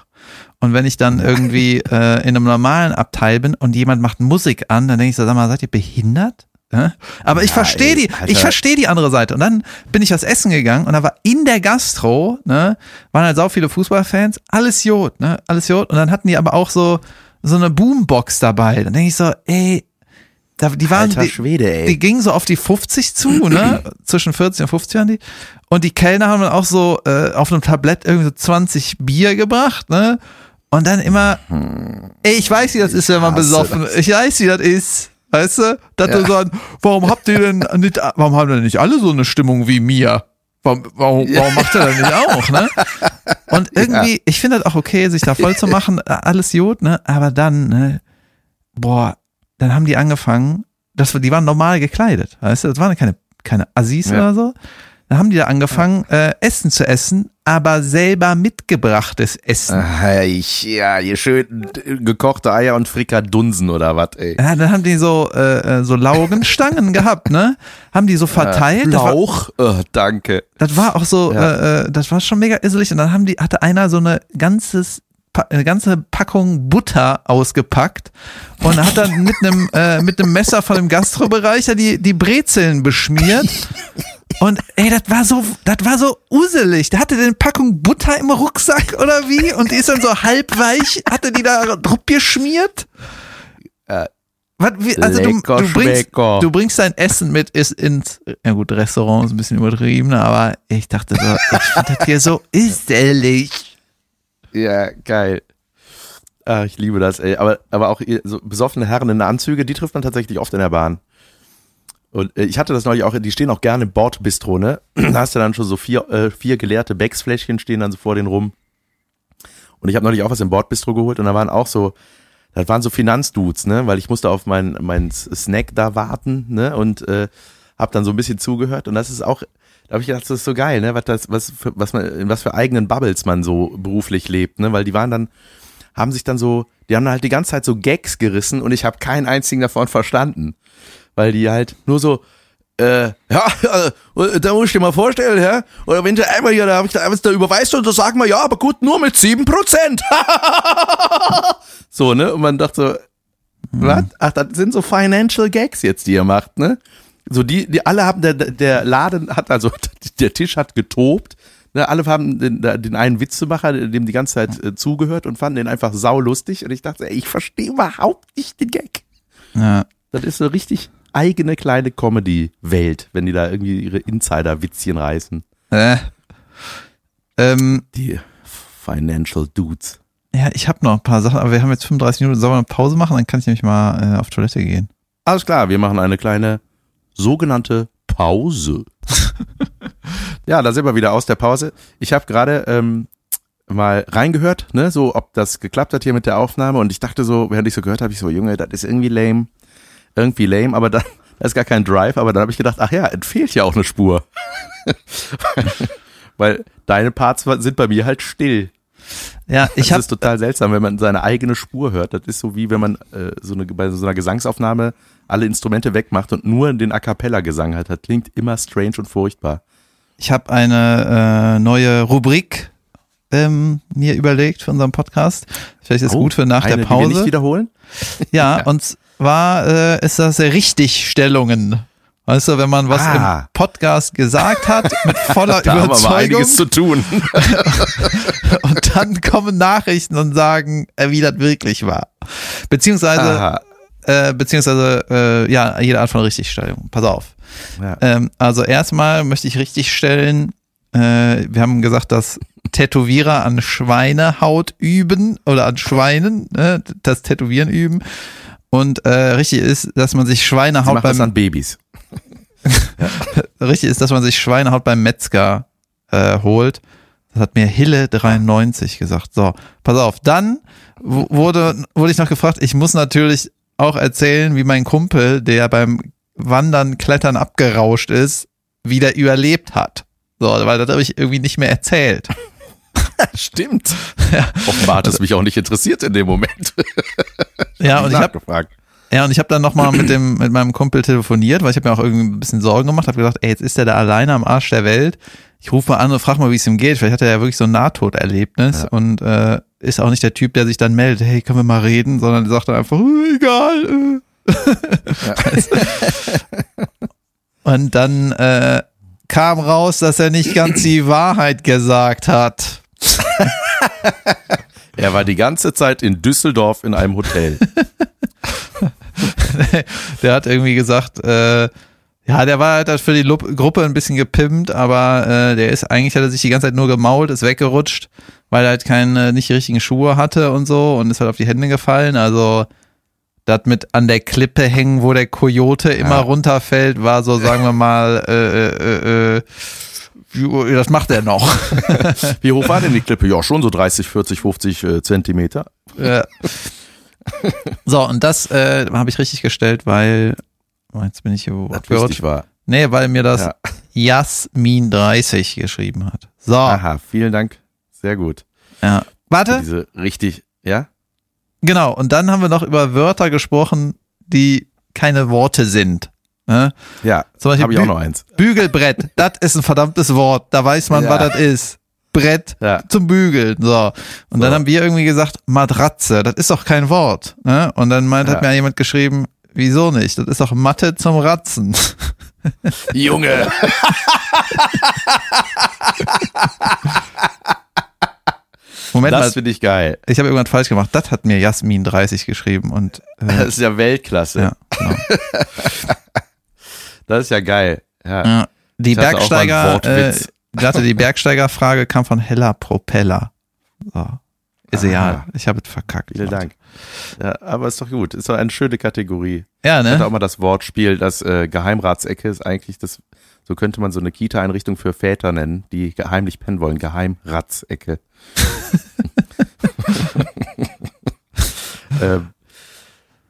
Speaker 2: Und wenn ich dann irgendwie äh, in einem normalen Abteil bin und jemand macht Musik an, dann denke ich so, sag mal, seid ihr behindert? Ja? Aber ich
Speaker 3: Ja,
Speaker 2: verstehe die,
Speaker 3: Alter.
Speaker 2: ich verstehe die andere Seite. Und dann bin ich was essen gegangen und da war in der Gastro, ne, waren halt sau viele Fußballfans, alles Jod, ne, alles Jod. Und dann hatten die aber auch so, so eine Boombox dabei. Dann denke ich so, ey, da, die waren,
Speaker 3: Alter
Speaker 2: die,
Speaker 3: Schwede, ey.
Speaker 2: die gingen so auf die 50 zu, ne? Zwischen 40 und 50 waren die. Und die Kellner haben dann auch so äh, auf einem Tablett irgendwie so 20 Bier gebracht, ne? Und dann immer, ey, ich weiß, wie das ist, wenn man besoffen Ich weiß, wie das ist. Weißt du? Dass du
Speaker 3: Ja.
Speaker 2: so, warum habt ihr denn nicht, warum haben denn nicht alle so eine Stimmung wie mir? Warum, warum, warum macht er das nicht auch, ne? Und irgendwie, ich finde das auch okay, sich da voll zu machen, alles Jod, ne? Aber dann, ne? Boah, dann haben die angefangen, das, die waren normal gekleidet, weißt du? Das waren keine, keine Assis
Speaker 3: Ja.
Speaker 2: oder so. Da haben die da angefangen, äh, Essen zu essen, aber selber mitgebrachtes Essen.
Speaker 3: Ah, ich, ja, hier schön äh, gekochte Eier und Frikadunsen oder was, ey.
Speaker 2: Ja, dann haben die so, äh, äh, so Laugenstangen gehabt, ne? Haben die so verteilt. War,
Speaker 3: Lauch, oh, danke.
Speaker 2: das war auch so,
Speaker 3: Ja.
Speaker 2: äh, äh, das war schon mega isselig. Und dann haben die, hatte einer so eine ganzes, eine ganze Packung Butter ausgepackt und hat dann mit einem äh, mit einem Messer von dem Gastrobereicher die die Brezeln beschmiert. Und ey, das war so, das war so uselig. Der hatte eine Packung Butter im Rucksack oder wie? Und die ist dann so halb weich, hatte die da drauf geschmiert.
Speaker 3: Äh,
Speaker 2: Was, wie, also du,
Speaker 3: lecker
Speaker 2: du, bringst,
Speaker 3: schmecker.
Speaker 2: du bringst dein Essen mit ist ins, ja gut, Restaurant ist ein bisschen übertrieben, aber ich dachte so, ich finde das hier so uselig.
Speaker 3: Ja, geil. Ah, ich liebe das, ey. Aber, aber auch so besoffene Herren in Anzüge, die trifft man tatsächlich oft in der Bahn. Und äh, ich hatte das neulich auch, die stehen auch gerne im Bordbistro, ne? Da hast du dann schon so vier, äh, vier geleerte Becks-Fläschchen stehen dann so vor den rum. Und ich habe neulich auch was im Bordbistro geholt und da waren auch so, das waren so Finanzdudes, ne? Weil ich musste auf meinen mein Snack da warten, ne? Und äh, hab dann so ein bisschen zugehört und das ist auch, da habe ich gedacht, das ist so geil, ne? Was das, was für, was man, in was für eigenen Bubbles man so beruflich lebt, ne? Weil die waren dann, haben sich dann so, die haben halt die ganze Zeit so Gags gerissen und ich habe keinen einzigen davon verstanden. Weil die halt nur so, äh, ja, äh, da muss ich dir mal vorstellen, ja, oder wenn du einmal hier, da hab ich da, da überweist und da sagen wir, ja, aber gut, nur mit sieben Prozent. so, ne, und man dachte so, was? Ach, das sind so Financial Gags jetzt, die ihr macht, ne? So, die, die alle haben, der, der Laden hat, also, der Tisch hat getobt, ne, alle haben den, den einen Witzemacher, dem die ganze Zeit äh, zugehört und fanden den einfach saulustig und ich dachte, ey, ich verstehe überhaupt nicht den Gag.
Speaker 2: Ja.
Speaker 3: Das ist so richtig eigene kleine Comedy-Welt, wenn die da irgendwie ihre Insider-Witzchen reißen.
Speaker 2: Äh. Ähm,
Speaker 3: Die Financial Dudes.
Speaker 2: ja, ich habe noch ein paar Sachen, aber wir haben jetzt 35 Minuten. Sollen wir eine Pause machen? Dann kann ich nämlich mal äh, auf Toilette gehen.
Speaker 3: Alles klar, wir machen eine kleine sogenannte Pause. ja, da sind wir wieder aus der Pause. Ich habe gerade ähm, mal reingehört, ne, so ob das geklappt hat hier mit der Aufnahme und ich dachte so, während ich so gehört habe, ich so, Junge, das ist irgendwie lame, irgendwie lame, aber dann da ist gar kein Drive, aber dann habe ich gedacht, ach ja, entfehlt ja auch eine Spur. Weil deine Parts sind bei mir halt still.
Speaker 2: Ja, ich
Speaker 3: das
Speaker 2: habe
Speaker 3: ist total seltsam, wenn man seine eigene Spur hört. Das ist so wie wenn man äh, so eine, bei so einer Gesangsaufnahme alle Instrumente wegmacht und nur den A cappella Gesang hat. Das klingt immer strange und furchtbar.
Speaker 2: ich hab eine äh, neue Rubrik ähm, mir überlegt für unseren Podcast. Vielleicht ist
Speaker 3: Oh,
Speaker 2: gut für nach
Speaker 3: eine,
Speaker 2: der
Speaker 3: Die wir nicht
Speaker 2: Pause.
Speaker 3: wiederholen?
Speaker 2: Ja, und zwar äh, ist das Richtigstellungen. Weißt du, wenn man was
Speaker 3: Ah.
Speaker 2: im Podcast gesagt hat, mit voller
Speaker 3: Da haben wir
Speaker 2: Überzeugung
Speaker 3: einiges zu tun.
Speaker 2: und dann kommen Nachrichten und sagen, äh, wie das wirklich war. Beziehungsweise,
Speaker 3: Aha.
Speaker 2: äh, beziehungsweise, äh, ja, jede Art von Richtigstellung. Pass auf.
Speaker 3: Ja.
Speaker 2: Ähm, also erstmal möchte ich richtigstellen, äh, wir haben gesagt, dass Tätowierer an Schweinehaut üben oder an Schweinen, ne, das Tätowieren üben. Und äh, richtig ist, dass man sich
Speaker 3: Sie
Speaker 2: Schweinehaut
Speaker 3: das
Speaker 2: beim
Speaker 3: an Babys.
Speaker 2: richtig ist, dass man sich Schweinehaut beim Metzger äh, holt. Das hat mir Hille 93 gesagt. So, pass auf. Dann wurde, wurde ich noch gefragt, ich muss natürlich auch erzählen, wie mein Kumpel, der beim Wandern, Klettern abgerauscht ist, wieder überlebt hat. So, weil das habe ich irgendwie nicht mehr erzählt.
Speaker 3: Stimmt. Offenbar hat es mich auch nicht interessiert in dem Moment.
Speaker 2: Ja, und ich habe
Speaker 3: nachgefragt.
Speaker 2: Ja, und ich habe dann nochmal mit dem mit meinem Kumpel telefoniert, weil ich habe mir auch irgendwie ein bisschen Sorgen gemacht, habe gedacht, ey, jetzt ist er da alleine am Arsch der Welt. Ich rufe mal an und frage mal, wie es ihm geht. Vielleicht hat er ja wirklich so ein Nahtoderlebnis
Speaker 3: Ja.
Speaker 2: und äh, ist auch nicht der Typ, der sich dann meldet, hey, können wir mal reden, sondern sagt dann einfach, "Äh, egal. Äh. und dann äh, kam raus, dass er nicht ganz die Wahrheit gesagt hat.
Speaker 3: Er war die ganze Zeit in Düsseldorf in einem Hotel.
Speaker 2: der hat irgendwie gesagt, äh, ja, der war halt für die Gruppe ein bisschen gepimpt, aber äh, der ist eigentlich, hat er sich die ganze Zeit nur gemault, ist weggerutscht, weil er halt keine, nicht die richtigen Schuhe hatte und so und ist halt auf die Hände gefallen. Also das mit an der Klippe hängen, wo der Kojote immer runterfällt, war so, sagen wir mal, äh, äh, äh, wie- das macht er noch.
Speaker 3: Wie hoch war denn die Klippe? Ja, schon so 30, 40, 50 äh, Zentimeter.
Speaker 2: Ja. so, und das äh, habe ich richtig gestellt, weil, oh, jetzt bin ich hier
Speaker 3: wichtig war.
Speaker 2: Nee, weil mir das
Speaker 3: Ja.
Speaker 2: Jasmin30 geschrieben hat. So,
Speaker 3: Aha, vielen Dank. Sehr gut.
Speaker 2: ja. Warte,
Speaker 3: Diese richtig, ja?
Speaker 2: genau. Und dann haben wir noch über Wörter gesprochen, die keine Worte sind. Ne?
Speaker 3: Ja,
Speaker 2: Zum Beispiel
Speaker 3: habe ich auch noch eins.
Speaker 2: Bügelbrett, das ist ein verdammtes Wort. Da weiß man,
Speaker 3: Ja.
Speaker 2: was das ist. Brett
Speaker 3: Ja.
Speaker 2: zum Bügeln. So. Und
Speaker 3: So.
Speaker 2: dann haben wir irgendwie gesagt, Matratze, das ist doch kein Wort. Ne? Und dann meint, hat
Speaker 3: Ja.
Speaker 2: mir jemand geschrieben, wieso nicht? Das ist doch Mathe zum Ratzen.
Speaker 3: Junge.
Speaker 2: Moment
Speaker 3: Das finde ich geil.
Speaker 2: ich habe irgendwas falsch gemacht. Das hat mir Jasmin 30 geschrieben und äh,
Speaker 3: Das ist ja Weltklasse.
Speaker 2: ja, genau.
Speaker 3: Das ist ja geil. Ja.
Speaker 2: ja. Die
Speaker 3: Ich
Speaker 2: Bergsteiger, äh, ich hatte die Bergsteigerfrage kam von Hella Propeller. So. Ist
Speaker 3: Aha.
Speaker 2: egal. Ich habe es verkackt.
Speaker 3: Vielen Dank. Ja, aber ist doch gut. Ist doch eine schöne Kategorie.
Speaker 2: Ja,
Speaker 3: Ich hatte
Speaker 2: ne?
Speaker 3: auch mal das Wortspiel, das äh, Geheimratsecke ist eigentlich das, so könnte man so eine Kita-Einrichtung für Väter nennen, die geheimlich pennen wollen. Geheimratsecke. ähm,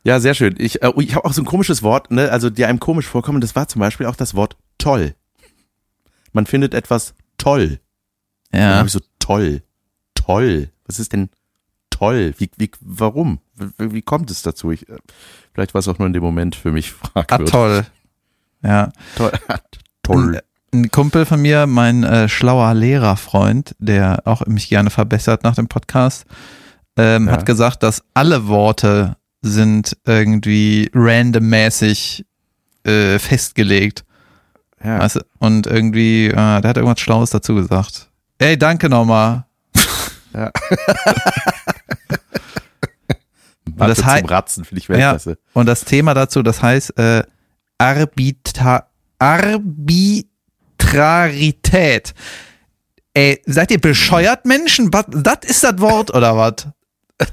Speaker 3: ja, sehr schön. Ich, äh, ich habe auch so ein komisches Wort, ne, also die einem komisch vorkommen, das war zum Beispiel auch das Wort toll. Man findet etwas toll. Dann
Speaker 2: Ja.
Speaker 3: habe ich so toll. Toll. Was ist denn toll? Wie, wie, warum? Wie, wie kommt es dazu? Ich, äh, vielleicht war es auch nur in dem Moment für mich
Speaker 2: Ah,
Speaker 3: fragwürdig.
Speaker 2: toll. Ja.
Speaker 3: Toll. toll.
Speaker 2: Ein Kumpel von mir, mein äh, schlauer Lehrerfreund, der auch mich gerne verbessert nach dem Podcast, ähm,
Speaker 3: Ja.
Speaker 2: hat gesagt, dass alle Worte sind irgendwie randommäßig äh, festgelegt.
Speaker 3: Ja.
Speaker 2: Weißt du? Und irgendwie, äh, der hat irgendwas Schlaues dazu gesagt. Ey, danke nochmal.
Speaker 3: Mathe
Speaker 2: das
Speaker 3: zum Ratzen finde ich Weltklasse.
Speaker 2: Und das Thema dazu, das heißt äh, Arbitra Arbitrarität. Ey, seid ihr bescheuert, Menschen? Was, das ist das Wort oder was?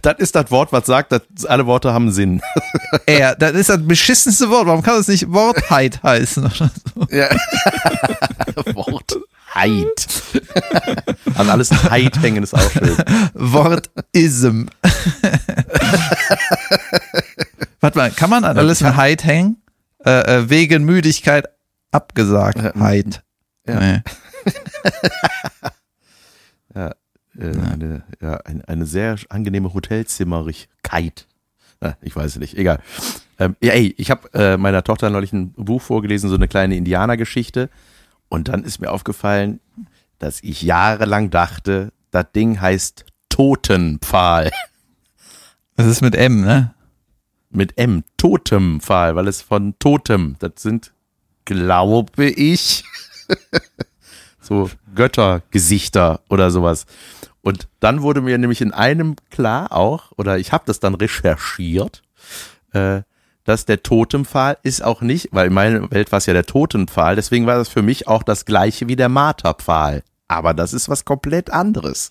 Speaker 3: Das ist das Wort, was sagt, dass alle Worte haben Sinn.
Speaker 2: Ey, das ist das beschissenste Wort. Warum kann das nicht Wortheit heißen? oder so?
Speaker 3: Ja. Wort. Heid. An alles Heid hängen ist auch schön.
Speaker 2: Wortism. Warte mal, kann man an alles ein Heid hängen? Äh, äh, wegen Müdigkeit abgesagt.
Speaker 3: Ja.
Speaker 2: Heid.
Speaker 3: Ja.
Speaker 2: Nee.
Speaker 3: Äh, eine, ja, eine, eine sehr angenehme Hotelzimmerigkeit. Na, ich weiß es nicht, egal. Ähm, ja, ey, ich habe äh, meiner Tochter neulich ein Buch vorgelesen, so eine kleine Indianergeschichte. Und dann ist mir aufgefallen, dass ich jahrelang dachte, das Ding heißt Totenpfahl.
Speaker 2: Das ist mit M, ne?
Speaker 3: Mit M, Totempfahl, weil es von Totem, das sind, glaube ich, so Göttergesichter oder sowas. Und dann wurde mir nämlich in einem klar auch, oder ich habe das dann recherchiert, äh, dass der Totempfahl ist auch nicht, weil in meiner Welt war es ja der Totempfahl, deswegen war das für mich auch das gleiche wie der Marterpfahl. Aber das ist was komplett anderes.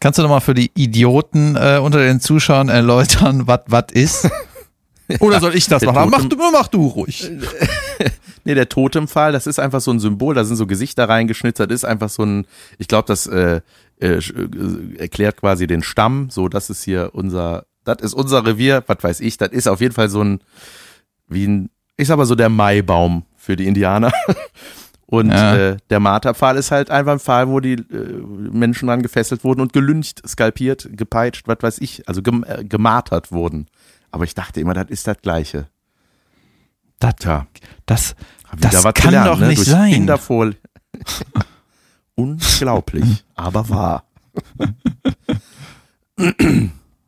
Speaker 2: Kannst du nochmal für die Idioten äh, unter den Zuschauern erläutern, was was ist? Oder soll ich das machen? Mach du, mach du ruhig.
Speaker 3: Nee, der Totempfahl, das ist einfach so ein Symbol, da sind so Gesichter reingeschnitzt, das ist einfach so ein, ich glaube, das äh, äh, äh, erklärt quasi den Stamm, so, das ist hier unser, das ist unser Revier, was weiß ich, das ist auf jeden Fall so ein, wie ein, ich sag mal so der Maibaum für die Indianer. Und
Speaker 2: Ja.
Speaker 3: äh, der Marterpfahl ist halt einfach ein Pfahl, wo die äh, Menschen dran gefesselt wurden und gelüncht, skalpiert, gepeitscht, was weiß ich, also gem äh, gemartert wurden. Aber ich dachte immer, das ist das Gleiche.
Speaker 2: Das,
Speaker 3: Tja.
Speaker 2: das, das kann
Speaker 3: gelernt,
Speaker 2: doch
Speaker 3: ne?
Speaker 2: nicht
Speaker 3: Durch
Speaker 2: sein.
Speaker 3: Kindervoll. Unglaublich, aber wahr.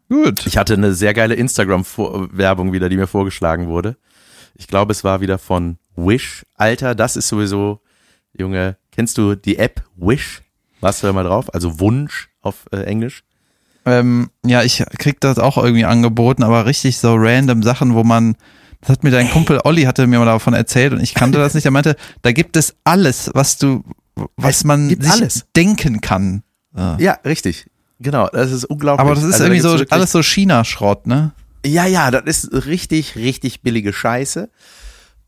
Speaker 2: Gut.
Speaker 3: Ich hatte eine sehr geile Instagram-Werbung wieder, die mir vorgeschlagen wurde. Ich glaube, es war wieder von Wish. Alter, das ist sowieso, Junge, kennst du die App Wish? Warst du da mal drauf? Also Wunsch auf äh, Englisch.
Speaker 2: Ähm, ja, ich krieg das auch irgendwie angeboten, aber richtig so random Sachen, wo man, das hat mir dein Kumpel Olli hatte mir mal davon erzählt und ich kannte das nicht. Er meinte, da gibt es alles, was du, was
Speaker 3: Es
Speaker 2: man sich
Speaker 3: alles.
Speaker 2: denken kann. Ja.
Speaker 3: Ja, richtig. Genau, das ist unglaublich.
Speaker 2: Aber das ist
Speaker 3: Also da
Speaker 2: irgendwie
Speaker 3: gibt's
Speaker 2: so alles so China-Schrott, ne?
Speaker 3: Ja, ja, das ist richtig, richtig billige Scheiße.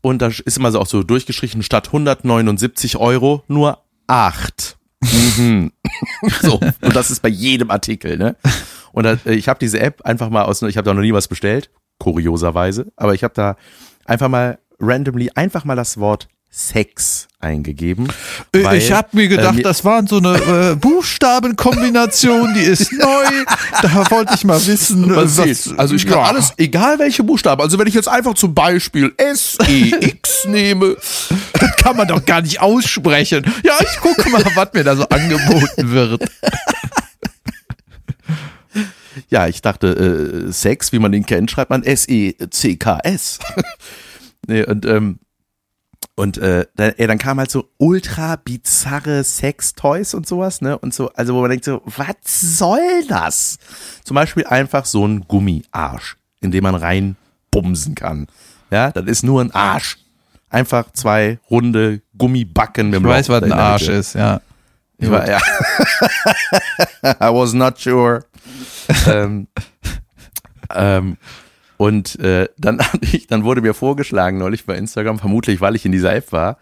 Speaker 3: Und da ist immer so auch so durchgestrichen, statt 179 Euro nur 8. Mhm. so, und das ist bei jedem Artikel, ne? Und da, äh, ich habe diese App einfach mal aus, ich habe da noch nie was bestellt, kurioserweise, aber ich habe da einfach mal randomly einfach mal das Wort Sex eingegeben.
Speaker 2: Äh,
Speaker 3: weil,
Speaker 2: ich habe mir gedacht,
Speaker 3: äh,
Speaker 2: das waren so eine äh, Buchstabenkombination, die ist neu. Da wollte ich mal wissen, äh,
Speaker 4: Was
Speaker 2: was,
Speaker 4: geht? Also ich kann
Speaker 2: ja.
Speaker 4: alles, egal welche Buchstaben. Also wenn ich jetzt einfach zum Beispiel S-E-X nehme,
Speaker 2: Das kann man doch gar nicht aussprechen. Ja, ich gucke mal, was mir da so angeboten wird.
Speaker 3: Ja, ich dachte, äh, Sex, wie man ihn kennt, schreibt man S-E-C-K-S. nee, und, ähm, und äh, dann, ey, dann kam halt so ultra bizarre Sex-Toys und sowas, ne? Und so, also wo man denkt so, was soll das? Zum Beispiel einfach so ein Gummiarsch, in den man reinbumsen kann. Ja, das ist nur ein Arsch. Einfach zwei runde Gummibacken mit
Speaker 2: Ich weiß, was ein Arsch ist, ja.
Speaker 3: Ich war, ja. I was not sure. ähm, ähm, und äh, dann, ich, dann wurde mir vorgeschlagen neulich bei Instagram, vermutlich weil ich in dieser App war,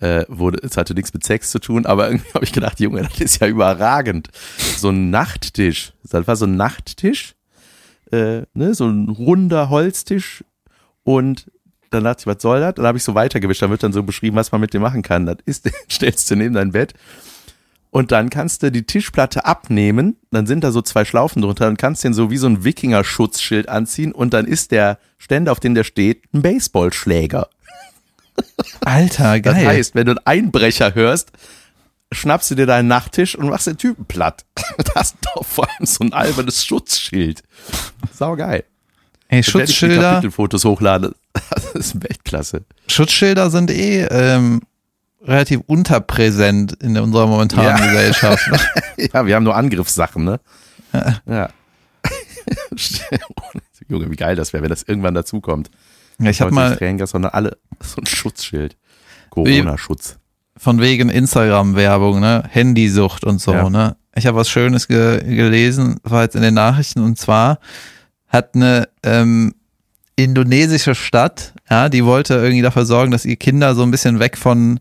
Speaker 3: äh, wurde, es hatte nichts mit Sex zu tun, aber irgendwie habe ich gedacht, Junge, das ist ja überragend. So ein Nachttisch. Das war so ein Nachttisch, äh, ne, so ein runder Holztisch und dann dachte ich, was soll das? Dann habe ich so weitergewischt, da wird dann so beschrieben, was man mit dem machen kann. Das ist, stellst du neben dein Bett und dann kannst du die Tischplatte abnehmen, dann sind da so zwei Schlaufen drunter, dann kannst du den so wie so ein Wikinger-Schutzschild anziehen und dann ist der Ständer, auf dem der steht, ein Baseballschläger.
Speaker 2: Alter,
Speaker 3: Das
Speaker 2: geil.
Speaker 3: heißt, wenn du einen Einbrecher hörst, schnappst du dir deinen Nachttisch und machst den Typen platt. Da hast du doch vor allem so ein albernes Schutzschild. Sau geil.
Speaker 2: Ey,
Speaker 3: Wenn ich die
Speaker 2: Schutzschilder,
Speaker 3: Kapitelfotos hochlade, das ist Weltklasse.
Speaker 2: Schutzschilder sind eh ähm, relativ unterpräsent in unserer momentanen
Speaker 3: Ja.
Speaker 2: Gesellschaft.
Speaker 3: Ja, wir haben nur Angriffssachen, ne? Ja. Junge, wie geil das wäre, wenn das irgendwann dazukommt.
Speaker 2: Ja, ich habe mal
Speaker 3: Tränengas, sondern alle so ein Schutzschild. Corona-Schutz.
Speaker 2: von wegen Instagram-Werbung, ne, Handysucht und so,
Speaker 3: Ja.
Speaker 2: ne. Ich habe was Schönes ge gelesen, war jetzt in den Nachrichten und zwar hat eine ähm, indonesische Stadt, ja, die wollte irgendwie dafür sorgen, dass ihr Kinder so ein bisschen weg von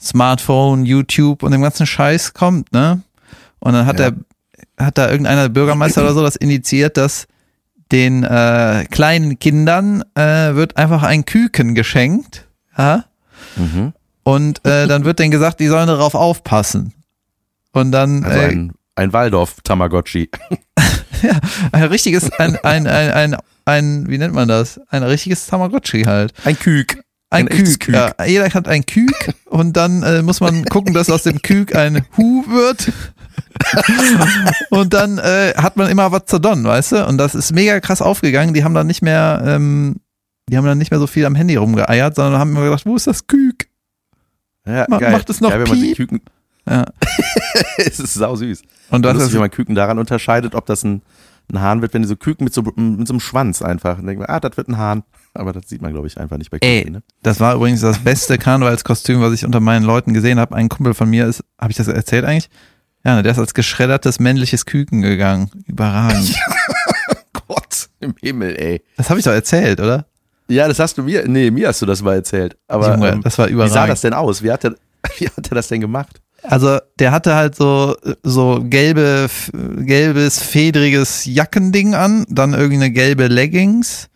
Speaker 2: Smartphone, YouTube und dem ganzen Scheiß kommt, ne? Und dann hat
Speaker 3: Ja.
Speaker 2: der hat da irgendeiner Bürgermeister oder so das initiiert, dass den äh, kleinen Kindern äh, wird einfach ein Küken geschenkt, ja?
Speaker 3: Mhm.
Speaker 2: Und äh, dann wird denen gesagt, die sollen darauf aufpassen. Und dann
Speaker 3: Also
Speaker 2: äh,
Speaker 3: ein, ein Waldorf-Tamagotchi.
Speaker 2: ein richtiges, ein, ein, ein, ein, ein, wie nennt man das? Ein richtiges Tamagotchi halt.
Speaker 3: Ein Kük.
Speaker 2: Ein,
Speaker 3: Ein echtes
Speaker 2: Küken. Ja, jeder hat ein Kük und dann äh, muss man gucken, dass aus dem Kük ein Hu wird. und dann äh, hat man immer was zu don, weißt du? Und das ist mega krass aufgegangen. Die haben dann nicht mehr, ähm, die haben dann nicht mehr so viel am Handy rumgeeiert, sondern haben immer gedacht, wo ist das Kük?
Speaker 3: Ja,
Speaker 2: Ma-
Speaker 3: geil.
Speaker 2: macht es noch
Speaker 3: geil, wenn man die
Speaker 2: Piep?
Speaker 3: Küken,
Speaker 2: Ja.
Speaker 3: es ist sau süß.
Speaker 2: Und das
Speaker 3: Lustig,
Speaker 2: ist
Speaker 3: wie man Küken daran unterscheidet, ob das ein, ein Hahn wird, wenn die so Küken mit so, mit so einem Schwanz einfach. Dann denkt man, ah, das wird ein Hahn. Aber das sieht man, glaube ich, einfach nicht bei
Speaker 2: Ey,
Speaker 3: Küken. Ne?
Speaker 2: das war übrigens das beste Karnevalskostüm, was ich unter meinen Leuten gesehen habe. Ein Kumpel von mir ist, habe ich das erzählt eigentlich? Ja, ne, der ist als geschreddertes männliches Küken gegangen. Überragend.
Speaker 3: Gott im Himmel, ey.
Speaker 2: Das habe ich doch erzählt, oder?
Speaker 3: Ja, das hast du mir, nee, mir hast du das mal erzählt. Aber
Speaker 2: Junge,
Speaker 3: ähm,
Speaker 2: das war
Speaker 3: wie
Speaker 2: überragend.
Speaker 3: sah das denn aus? Wie hat er, wie hat er das denn gemacht?
Speaker 2: Also der hatte halt so so gelbe gelbes fedriges Jackending an, dann irgendeine gelbe Leggings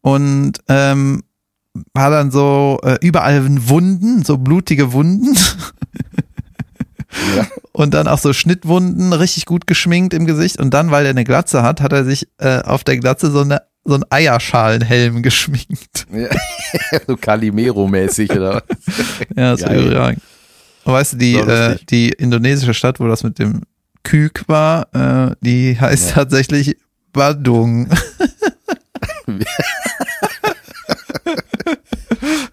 Speaker 2: und ähm, war dann so äh, überall Wunden, so blutige Wunden.
Speaker 3: Ja.
Speaker 2: Und dann auch so Schnittwunden, richtig gut geschminkt im Gesicht. Und dann, weil er eine Glatze hat, hat er sich äh, auf der Glatze so eine so einen Eierschalenhelm geschminkt.
Speaker 3: Ja. so Calimero-mäßig oder was?
Speaker 2: Ja, überragend. Und Weißt du, die, äh, die indonesische Stadt, wo das mit dem Kük war, äh, die heißt
Speaker 3: Ja.
Speaker 2: tatsächlich Badung.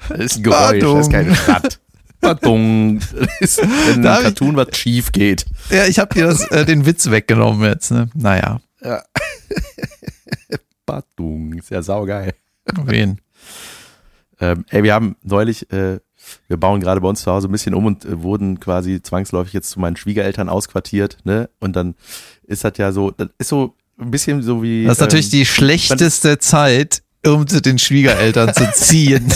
Speaker 3: Das ist ein Geräusch, das ist keine Stadt. Badung. Das ist ein
Speaker 2: Da hab ich-
Speaker 3: Cartoon, was schief geht.
Speaker 2: Ja, ich habe dir das, äh, den Witz weggenommen jetzt. Ne? Naja,
Speaker 3: Ja. Badung, ist ja saugeil.
Speaker 2: wen?
Speaker 3: Ähm, ey, wir haben neulich, äh, wir bauen gerade bei uns zu Hause ein bisschen um und äh, wurden quasi zwangsläufig jetzt zu meinen Schwiegereltern ausquartiert, ne? Und dann ist das ja so, das ist so ein bisschen so wie.
Speaker 2: Das ist natürlich
Speaker 3: ähm,
Speaker 2: die schlechteste Zeit, um zu den Schwiegereltern zu ziehen.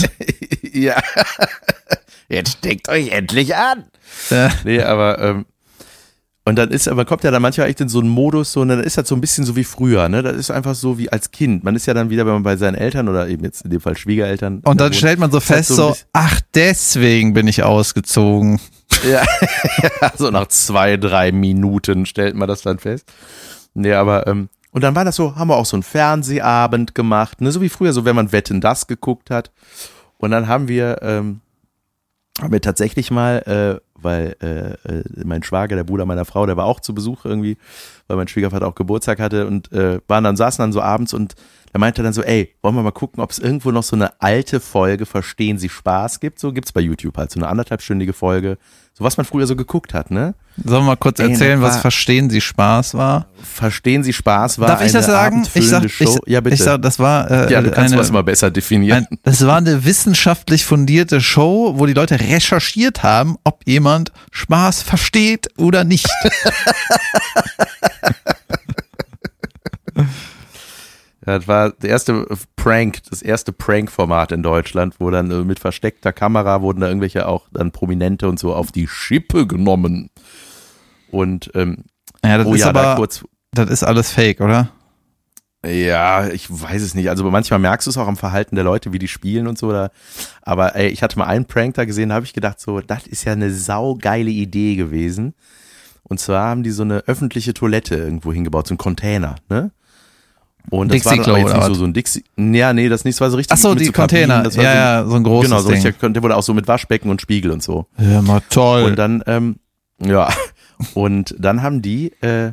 Speaker 3: ja. Jetzt steckt euch endlich an.
Speaker 2: ja.
Speaker 3: Nee, aber ähm, Und dann ist, man kommt ja dann manchmal echt in so einen Modus, so, und dann ist das so ein bisschen so wie früher, ne? Das ist einfach so wie als Kind. Man ist ja dann wieder, wenn man bei seinen Eltern oder eben jetzt in dem Fall Schwiegereltern.
Speaker 2: Und dann stellt man so fest,
Speaker 3: so
Speaker 2: so, ach, deswegen bin ich ausgezogen.
Speaker 3: Ja, so nach zwei, drei Minuten stellt man das dann fest. Nee, aber, ähm, und dann war das so, haben wir auch so einen Fernsehabend gemacht, ne, so wie früher, so wenn man Wetten das geguckt hat. Und dann haben wir, ähm, haben wir tatsächlich mal, äh, weil äh, äh, mein Schwager, der Bruder meiner Frau, der war auch zu Besuch irgendwie, weil mein Schwiegervater auch Geburtstag hatte und äh, waren dann, saßen dann so abends und er meinte dann so, ey, wollen wir mal gucken, ob es irgendwo noch so eine alte Folge Verstehen Sie Spaß gibt? So gibt's bei YouTube halt, so eine anderthalbstündige Folge, so was man früher so geguckt hat, ne?
Speaker 2: Sollen wir mal kurz
Speaker 3: Ey,
Speaker 2: erzählen, was Verstehen Sie Spaß war?
Speaker 3: Verstehen Sie Spaß war
Speaker 2: Darf ich das
Speaker 3: eine
Speaker 2: sagen? Ich sag, ich,
Speaker 3: Show. ja, bitte.
Speaker 2: ich sag, das war äh,
Speaker 3: ja, du kannst
Speaker 2: eine,
Speaker 3: was mal besser definieren.
Speaker 2: ein, das war eine wissenschaftlich fundierte Show, wo die Leute recherchiert haben, ob jemand Spaß versteht oder nicht.
Speaker 3: Ja, das war der erste Prank, das erste Prank-Format in Deutschland, wo dann äh, mit versteckter Kamera wurden da irgendwelche auch dann Prominente und so auf die Schippe genommen. Und ähm,
Speaker 2: ja, das
Speaker 3: oh
Speaker 2: ist
Speaker 3: ja, da
Speaker 2: aber,
Speaker 3: kurz.
Speaker 2: das ist alles fake, oder?
Speaker 3: Ja, ich weiß es nicht. Also manchmal merkst du es auch am Verhalten der Leute, wie die spielen und so. Oder, aber ey, ich hatte mal einen Prank da gesehen, da habe ich gedacht, so, das ist ja eine saugeile Idee gewesen. Und zwar haben die so eine öffentliche Toilette irgendwo hingebaut, so ein Container, ne? Und das war dann jetzt nicht so, so ein Dixie. Ja, nee, das nicht, das war so richtig.
Speaker 2: Ach so, die
Speaker 3: so Kabinen,
Speaker 2: Container.
Speaker 3: das war
Speaker 2: Ja,
Speaker 3: so,
Speaker 2: ja, so ein großes
Speaker 3: Genau, so
Speaker 2: Ding.
Speaker 3: richtig, der wurde auch so mit Waschbecken und Spiegel und so.
Speaker 2: Ja, mal toll.
Speaker 3: Und dann, ähm, ja, und dann haben die, äh,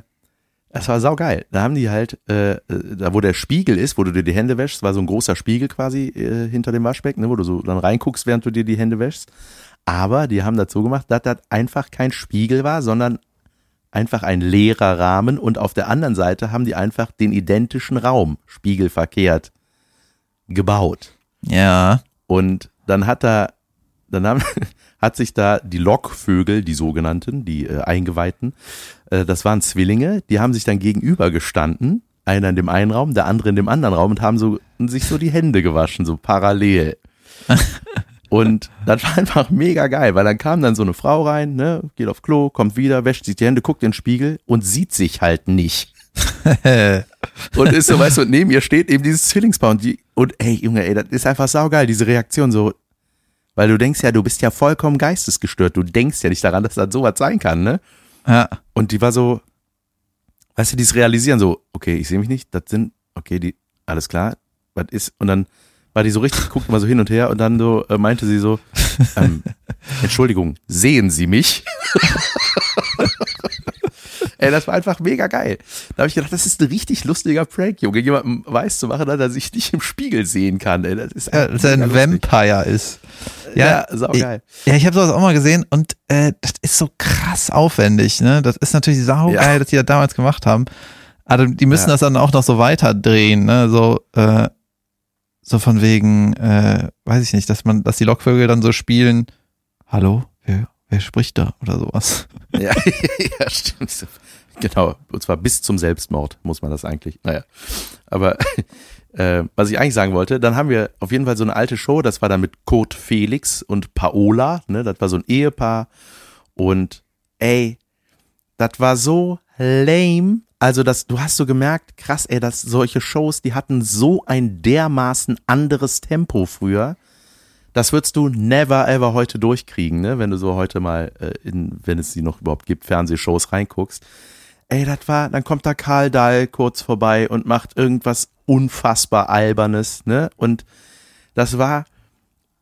Speaker 3: das war saugeil. Da haben die halt, äh, äh, da wo der Spiegel ist, wo du dir die Hände wäschst, war so ein großer Spiegel quasi äh, hinter dem Waschbecken, ne, wo du so dann reinguckst, während du dir die Hände wäschst. Aber die haben das so gemacht, dass das einfach kein Spiegel war, sondern einfach ein leerer Rahmen und auf der anderen Seite haben die einfach den identischen Raum, spiegelverkehrt, gebaut.
Speaker 2: ja.
Speaker 3: Und dann hat da, dann haben, hat sich da die Lockvögel, die sogenannten, die äh, Eingeweihten, äh, das waren Zwillinge, die haben sich dann gegenüber gestanden, einer in dem einen Raum, der andere in dem anderen Raum und haben so sich so die Hände gewaschen, so parallel. Und das war einfach mega geil, weil dann kam dann so eine Frau rein, ne, geht auf Klo, kommt wieder, wäscht sich die Hände, guckt in den Spiegel und sieht sich halt nicht. Und ist so, weißt du, und neben ihr steht eben dieses Zwillingspaar und die, und ey, Junge, ey, das ist einfach saugeil, diese Reaktion so, weil du denkst ja, du bist ja vollkommen geistesgestört, du denkst ja nicht daran, dass das sowas sein kann, ne?
Speaker 2: ja.
Speaker 3: Und die war so, weißt du, dieses Realisieren so, okay, ich sehe mich nicht, das sind, okay, die, alles klar, was ist, und dann war die so richtig, guckt mal so hin und her und dann so, äh, meinte sie so, ähm, Entschuldigung, sehen Sie mich? Ey, das war einfach mega geil. Da habe ich gedacht, das ist ein richtig lustiger Prank, Junge, jemandem weiß zu machen, dass er sich nicht im Spiegel sehen kann. Ey, das ist
Speaker 2: Ja,
Speaker 3: einfach
Speaker 2: dass er
Speaker 3: mega
Speaker 2: ein
Speaker 3: lustig.
Speaker 2: Vampire ist.
Speaker 3: Ja, saugeil.
Speaker 2: Ja, ich habe sowas auch mal gesehen und äh, das ist so krass aufwendig. Ne? Das ist natürlich saugeil,
Speaker 3: Ja.
Speaker 2: dass die das damals gemacht haben. Aber die müssen
Speaker 3: Ja.
Speaker 2: das dann auch noch so weiterdrehen. Ne? So, äh, so von wegen, äh, weiß ich nicht, dass man, dass die Lockvögel dann so spielen. Hallo, wer, wer spricht da oder sowas?
Speaker 3: Ja, ja, stimmt. Genau, und zwar bis zum Selbstmord muss man das eigentlich. Naja, aber äh, was ich eigentlich sagen wollte, dann haben wir auf jeden Fall so eine alte Show, das war dann mit Kurt Felix und Paola, ne, das war so ein Ehepaar und ey, das war so lame. Also das, du hast so gemerkt, krass, ey, dass solche Shows, die hatten so ein dermaßen anderes Tempo früher. Das würdest du never ever heute durchkriegen, ne? Wenn du so heute mal äh, in, wenn es sie noch überhaupt gibt, Fernsehshows reinguckst. Ey, das war, dann kommt da Karl Dahl kurz vorbei und macht irgendwas unfassbar Albernes, ne? Und das war,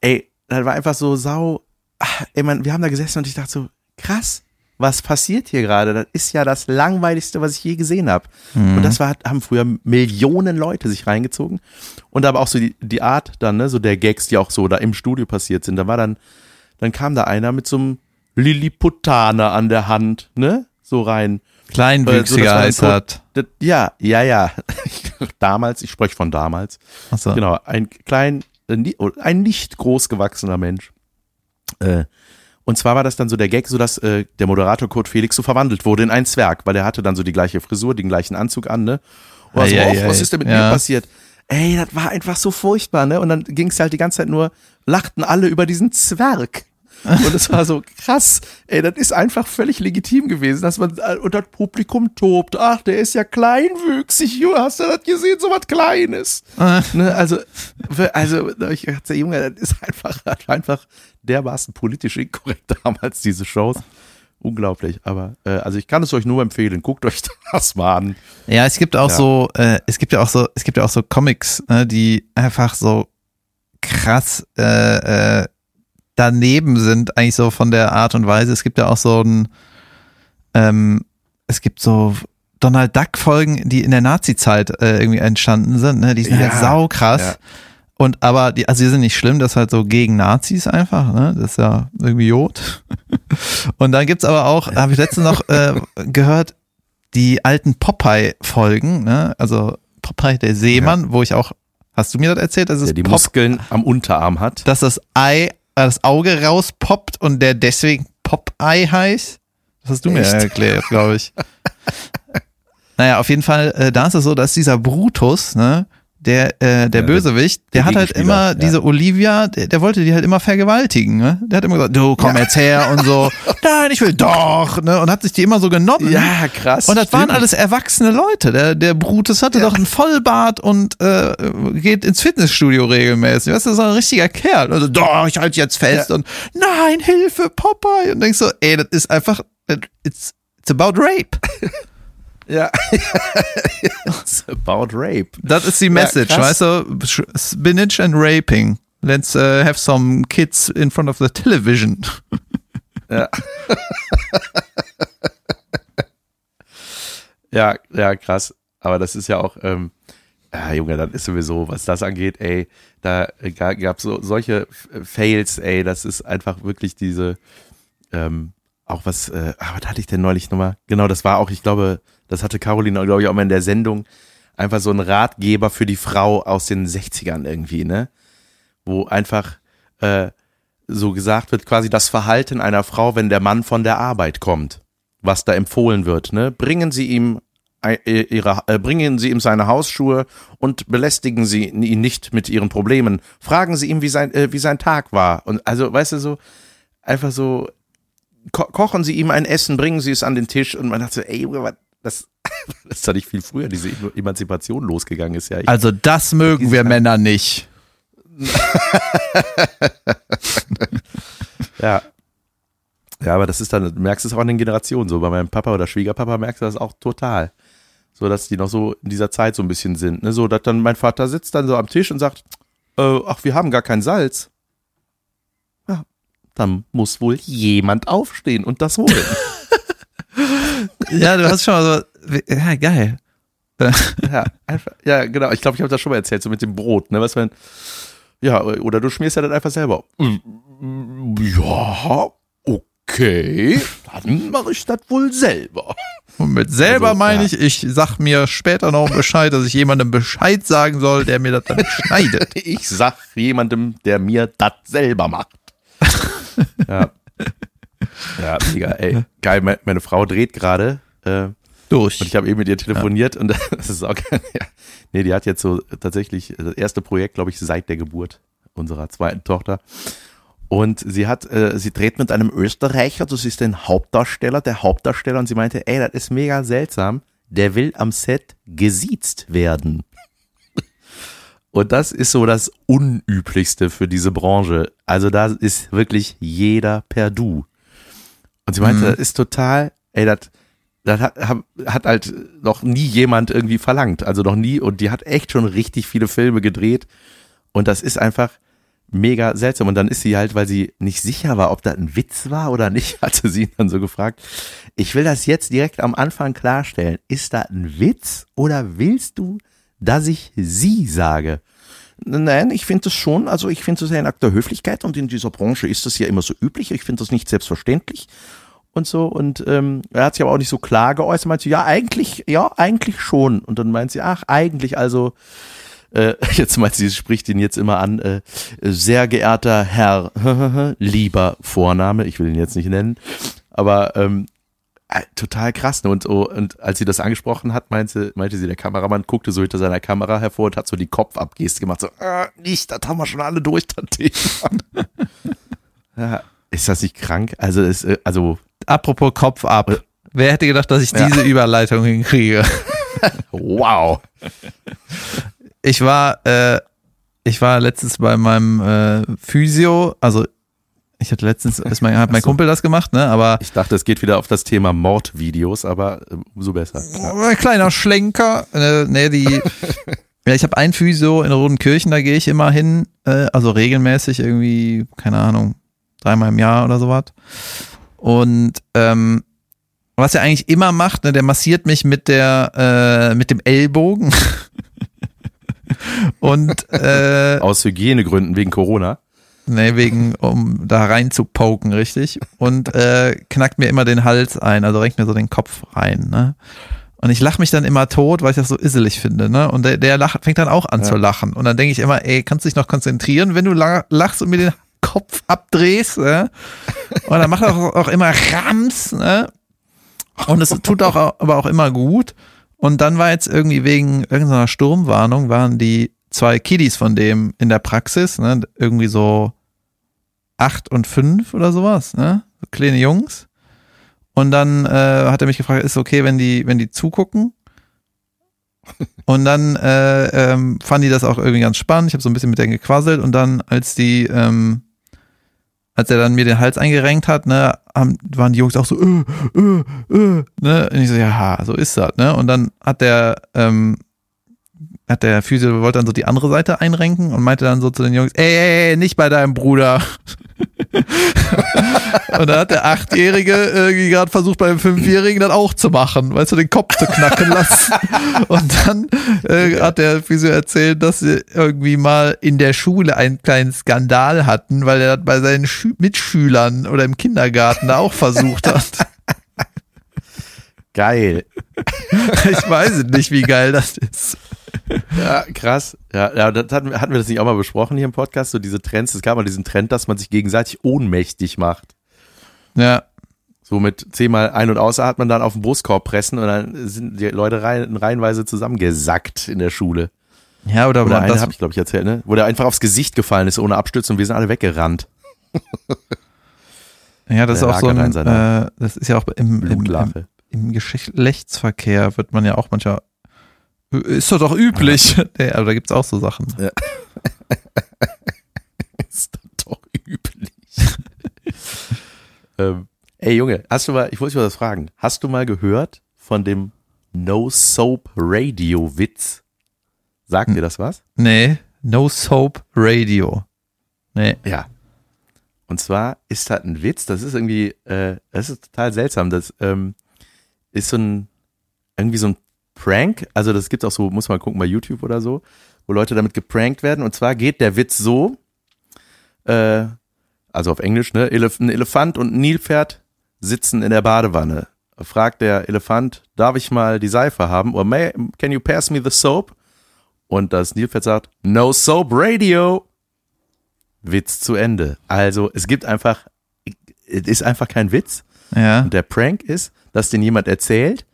Speaker 3: ey, das war einfach so sau, ach, ey, man, wir haben da gesessen und ich dachte so, krass, was passiert hier gerade? Das ist ja das langweiligste, was ich je gesehen habe. Und das war, haben früher Millionen Leute sich reingezogen. Und aber auch so die, die Art dann, ne, so der Gags, die auch so da im Studio passiert sind. Da war dann, dann kam da einer mit so einem Lilliputaner an der Hand, ne, so rein.
Speaker 2: Kleinwüchsiger
Speaker 3: war
Speaker 2: heißt
Speaker 3: ein
Speaker 2: das.
Speaker 3: Ja, ja, ja. damals, ich spreche von damals.
Speaker 2: Achso.
Speaker 3: Genau, ein klein, äh, ein nicht groß gewachsener Mensch. Äh, und zwar war das dann so der Gag, so dass äh, der Moderator Kurt Felix so verwandelt wurde in einen Zwerg, weil er hatte dann so die gleiche Frisur, den gleichen Anzug an, ne? Und war so,
Speaker 2: Ei,
Speaker 3: "Och,
Speaker 2: ei.
Speaker 3: was ist denn mit
Speaker 2: Ja.
Speaker 3: mir passiert? Ey, das war einfach so furchtbar, ne? Und dann ging es halt die ganze Zeit nur, lachten alle über diesen Zwerg. Und es war so krass. Ey, das ist einfach völlig legitim gewesen, dass man äh, unter das Publikum tobt. Ach, der ist ja kleinwüchsig. Hast du das gesehen? So was Kleines. Ne, also, also, ich dachte, Junge, das ist einfach, einfach dermaßen politisch inkorrekt damals, diese Shows. Unglaublich. Aber, äh, also ich kann es euch nur empfehlen. Guckt euch das mal an.
Speaker 2: Ja, es gibt auch
Speaker 3: Ja.
Speaker 2: so, äh, es gibt ja auch so, es gibt ja auch so Comics, ne, die einfach so krass äh, äh, daneben sind, eigentlich so von der Art und Weise. Es gibt ja auch so ein, ähm, es gibt so Donald Duck Folgen, die in der Nazi-Zeit äh, irgendwie entstanden sind, ne? Die sind
Speaker 3: Ja,
Speaker 2: halt saukrass.
Speaker 3: ja.
Speaker 2: Und aber die, also die sind nicht schlimm, das ist halt so gegen Nazis einfach, ne? Das ist ja irgendwie Jod. Und dann gibt's aber auch, habe ich letztens noch äh, gehört, die alten Popeye-Folgen, ne? Also Popeye der Seemann, wo ich auch, hast du mir das erzählt, dass es
Speaker 3: Der die
Speaker 2: Pop,
Speaker 3: Muskeln am Unterarm hat.
Speaker 2: dass das Ei, das Auge rauspoppt und der deswegen Popeye heißt? Das hast du mir
Speaker 3: Echt?
Speaker 2: erklärt, glaube ich. naja, auf jeden Fall, äh, da ist es so, dass dieser Brutus, ne, der, äh, der
Speaker 3: Ja,
Speaker 2: Bösewicht, der,
Speaker 3: der
Speaker 2: hat halt immer,
Speaker 3: ja.
Speaker 2: diese Olivia, der, der wollte die halt immer vergewaltigen, ne? Der hat immer gesagt, du komm jetzt her und so, nein, ich will doch, ne? Und hat sich die immer so genommen.
Speaker 3: Ja, krass.
Speaker 2: Und das waren
Speaker 3: stimmt.
Speaker 2: alles erwachsene Leute. Der, der Brutus hatte doch einen Vollbart und äh, geht ins Fitnessstudio regelmäßig. Weißt du, so ein richtiger Kerl. Also, doch, ich halte jetzt fest und nein, Hilfe, Popeye. Und denkst so, ey, das ist einfach, it's, it's about rape.
Speaker 3: Ja. It's about rape.
Speaker 2: Das ist die Message,
Speaker 3: krass.
Speaker 2: weißt du? Spinach and raping. Let's uh, have some kids in front of the television.
Speaker 3: Ja. ja, ja, krass. Aber das ist ja auch, ähm, ja, Junge, das ist sowieso, was das angeht, ey, da gab es so, solche Fails, ey, das ist einfach wirklich diese, ähm, auch was, äh, ah, was hatte ich denn neulich nochmal? Genau, das war auch, ich glaube, das hatte Caroline, glaube ich, auch mal in der Sendung, einfach so ein Ratgeber für die Frau aus den 60ern irgendwie, ne? Wo einfach, äh, so gesagt wird, quasi das Verhalten einer Frau, wenn der Mann von der Arbeit kommt, was da empfohlen wird. Ne? Bringen Sie ihm äh, ihre, äh, bringen Sie ihm seine Hausschuhe und belästigen Sie ihn nicht mit Ihren Problemen. Fragen Sie ihm, wie sein, äh, wie sein Tag war. Und also, weißt du, so einfach so ko kochen Sie ihm ein Essen, bringen Sie es an den Tisch und man dachte so, ey, was, das, das ist doch nicht viel früher, diese Emanzipation losgegangen ist ja. Ich,
Speaker 2: Also, das mögen wir Männer nicht.
Speaker 3: Ja. Ja, aber das ist dann, du merkst es auch an den Generationen so. Bei meinem Papa oder Schwiegerpapa merkst du das auch total. So, dass die noch so in dieser Zeit so ein bisschen sind. Ne? So, dass dann mein Vater sitzt dann so am Tisch und sagt, äh, ach, wir haben gar kein Salz. Ja, dann muss wohl jemand aufstehen und das holen.
Speaker 2: Ja, du hast schon mal so, ja, geil.
Speaker 3: ja, einfach, ja, genau. Ich glaube, ich habe das schon mal erzählt, so mit dem Brot, ne? Was wenn, ja, oder du schmierst ja dann einfach selber. Ja, okay, dann mache ich das wohl selber.
Speaker 2: Und mit selber
Speaker 3: Also,
Speaker 2: meine
Speaker 3: ja.
Speaker 2: ich, ich sag mir später noch Bescheid, dass ich jemandem Bescheid sagen soll, der mir das dann schneidet.
Speaker 3: Ich sag jemandem, der mir das selber macht. ja. Ja, mega, ey. Geil, me- meine Frau dreht gerade. Äh,
Speaker 2: Durch.
Speaker 3: und ich habe eben mit ihr telefoniert und das ist auch geil. Ja. Nee, die hat jetzt so tatsächlich das erste Projekt, glaube ich, seit der Geburt unserer zweiten Tochter. Und sie hat, äh, sie dreht mit einem Österreicher, das ist ein Hauptdarsteller, der Hauptdarsteller, und sie meinte, ey, das ist mega seltsam. Der will am Set gesiezt werden. Und das ist so das Unüblichste für diese Branche. Also da ist wirklich jeder per Du. Und sie meinte, das ist total, ey, das, das hat, hat halt noch nie jemand irgendwie verlangt. Also noch nie. Und die hat echt schon richtig viele Filme gedreht. Und das ist einfach mega seltsam. Und dann ist sie halt, weil sie nicht sicher war, ob das ein Witz war oder nicht, hatte sie ihn dann so gefragt. Ich will das jetzt direkt am Anfang klarstellen. Ist das ein Witz oder willst du, dass ich sie sage? Nein, ich finde es schon, also ich finde es ein Akt der Höflichkeit und in dieser Branche ist das ja immer so üblich. Ich finde das nicht selbstverständlich und so. Und ähm, er hat sich aber auch nicht so klar geäußert. Meinte, ja, eigentlich, ja, eigentlich schon. Und dann meint sie, ach, eigentlich, also, äh, jetzt meint sie, sie spricht ihn jetzt immer an, äh, sehr geehrter Herr, lieber Vorname, ich will ihn jetzt nicht nennen, aber ähm, äh, total krass. Ne? Und, so, und als sie das angesprochen hat, meinte, meinte sie, der Kameramann guckte so hinter seiner Kamera hervor und hat so die Kopfabgeste gemacht, so, äh, nicht, das haben wir schon alle durch, das Thema. ja, Ist das nicht krank? Also, ist, äh, also
Speaker 2: Apropos Kopf ab. Wer hätte gedacht, dass ich
Speaker 3: Ja.
Speaker 2: diese Überleitung hinkriege?
Speaker 3: wow.
Speaker 2: Ich war, äh, ich war letztens bei meinem äh, Physio, also ich hatte letztens, ist mein, hat mein
Speaker 3: so.
Speaker 2: Kumpel das gemacht, ne? Aber
Speaker 3: Ich dachte, es geht wieder auf das Thema Mordvideos, aber äh, umso besser. Ja.
Speaker 2: ein kleiner Schlenker. Äh, nee, die. ja, ich habe ein Physio in Rodenkirchen, da gehe ich immer hin, äh, also regelmäßig irgendwie, keine Ahnung, dreimal im Jahr oder sowas. Und ähm, was er eigentlich immer macht, ne, der massiert mich mit der, äh, mit dem Ellbogen. Und äh,
Speaker 3: Aus Hygienegründen wegen Corona.
Speaker 2: Ne, wegen, um da rein zu poken, richtig. Und äh, knackt mir immer den Hals ein, also renkt mir so den Kopf rein, ne? Und ich lache mich dann immer tot, weil ich das so isselig finde, ne? Und der, der lacht, fängt dann auch an
Speaker 3: Ja.
Speaker 2: zu lachen. Und dann denke ich immer, ey, kannst du dich noch konzentrieren, wenn du la- lachst und mir den Kopf abdrehst, ne? Und dann macht er auch, auch immer Rams, ne? Und es tut auch, aber auch immer gut. Und dann war jetzt irgendwie wegen irgendeiner Sturmwarnung, waren die zwei Kiddies von dem in der Praxis, ne? Irgendwie so acht und fünf oder sowas, ne? So kleine Jungs. Und dann äh, hat er mich gefragt, ist okay, wenn die, wenn die zugucken? Und dann äh, ähm, fanden die das auch irgendwie ganz spannend. Ich habe so ein bisschen mit denen gequasselt und dann, als die, ähm, als er dann mir den Hals eingerenkt hat, ne, haben, waren die Jungs auch so, äh, äh, äh, ne? Und ich so, ja, so ist das, ne? Und dann hat der, ähm, hat der Physio wollte dann so die andere Seite einrenken und meinte dann so zu den Jungs, ey, ey, ey nicht bei deinem Bruder. und dann hat der Achtjährige irgendwie gerade versucht, beim Fünfjährigen das auch zu machen, weißt du, den Kopf zu knacken lassen. Und dann äh, hat der Physio erzählt, dass sie irgendwie mal in der Schule einen kleinen Skandal hatten, weil er das bei seinen Schü Mitschülern oder im Kindergarten da auch versucht hat.
Speaker 3: Geil.
Speaker 2: Ich weiß nicht, wie geil das ist.
Speaker 3: Ja, krass. Ja, ja das hatten, wir- hatten wir das nicht auch mal besprochen hier im Podcast? So diese Trends. Es gab mal diesen Trend, dass man sich gegenseitig ohnmächtig macht.
Speaker 2: Ja,
Speaker 3: So mit zehnmal ein- und ausatmen, dann auf den Brustkorb pressen und dann sind die Leute rein, reihenweise zusammengesackt in der Schule.
Speaker 2: ja oder,
Speaker 3: Oder eine habe ich, glaube ich, erzählt, ne? Wo der einfach aufs Gesicht gefallen ist ohne Abstütz und wir sind alle weggerannt.
Speaker 2: Ja, das ist
Speaker 3: Der
Speaker 2: auch so ein, äh, das ist ja auch im, im, im, im Geschlechtsverkehr wird man ja auch manchmal, ist doch doch üblich. Ja, aber da gibt's auch so Sachen.
Speaker 3: ist das doch üblich. ähm, ey Junge, hast du mal, ich wollte dich mal was fragen. Hast du mal gehört von dem No Soap Radio Witz? Sagt
Speaker 2: Hm.
Speaker 3: dir das was?
Speaker 2: Nee, No Soap Radio. Nee.
Speaker 3: Ja. Und zwar ist das ein Witz, das ist irgendwie, äh, das ist total seltsam. Das ähm, ist so ein, irgendwie so ein Prank. Also das gibt's auch so, muss man gucken bei YouTube oder so, wo Leute damit geprankt werden. Und zwar geht der Witz so, äh, also auf Englisch, ne? Elef ein Elefant und ein Nilpferd sitzen in der Badewanne. Fragt der Elefant, darf ich mal die Seife haben? Or may, can you pass me the soap? Und das Nilpferd sagt, no soap radio. Witz zu Ende. Also es gibt einfach, es ist einfach kein Witz.
Speaker 2: Ja.
Speaker 3: Und der Prank ist, dass den jemand erzählt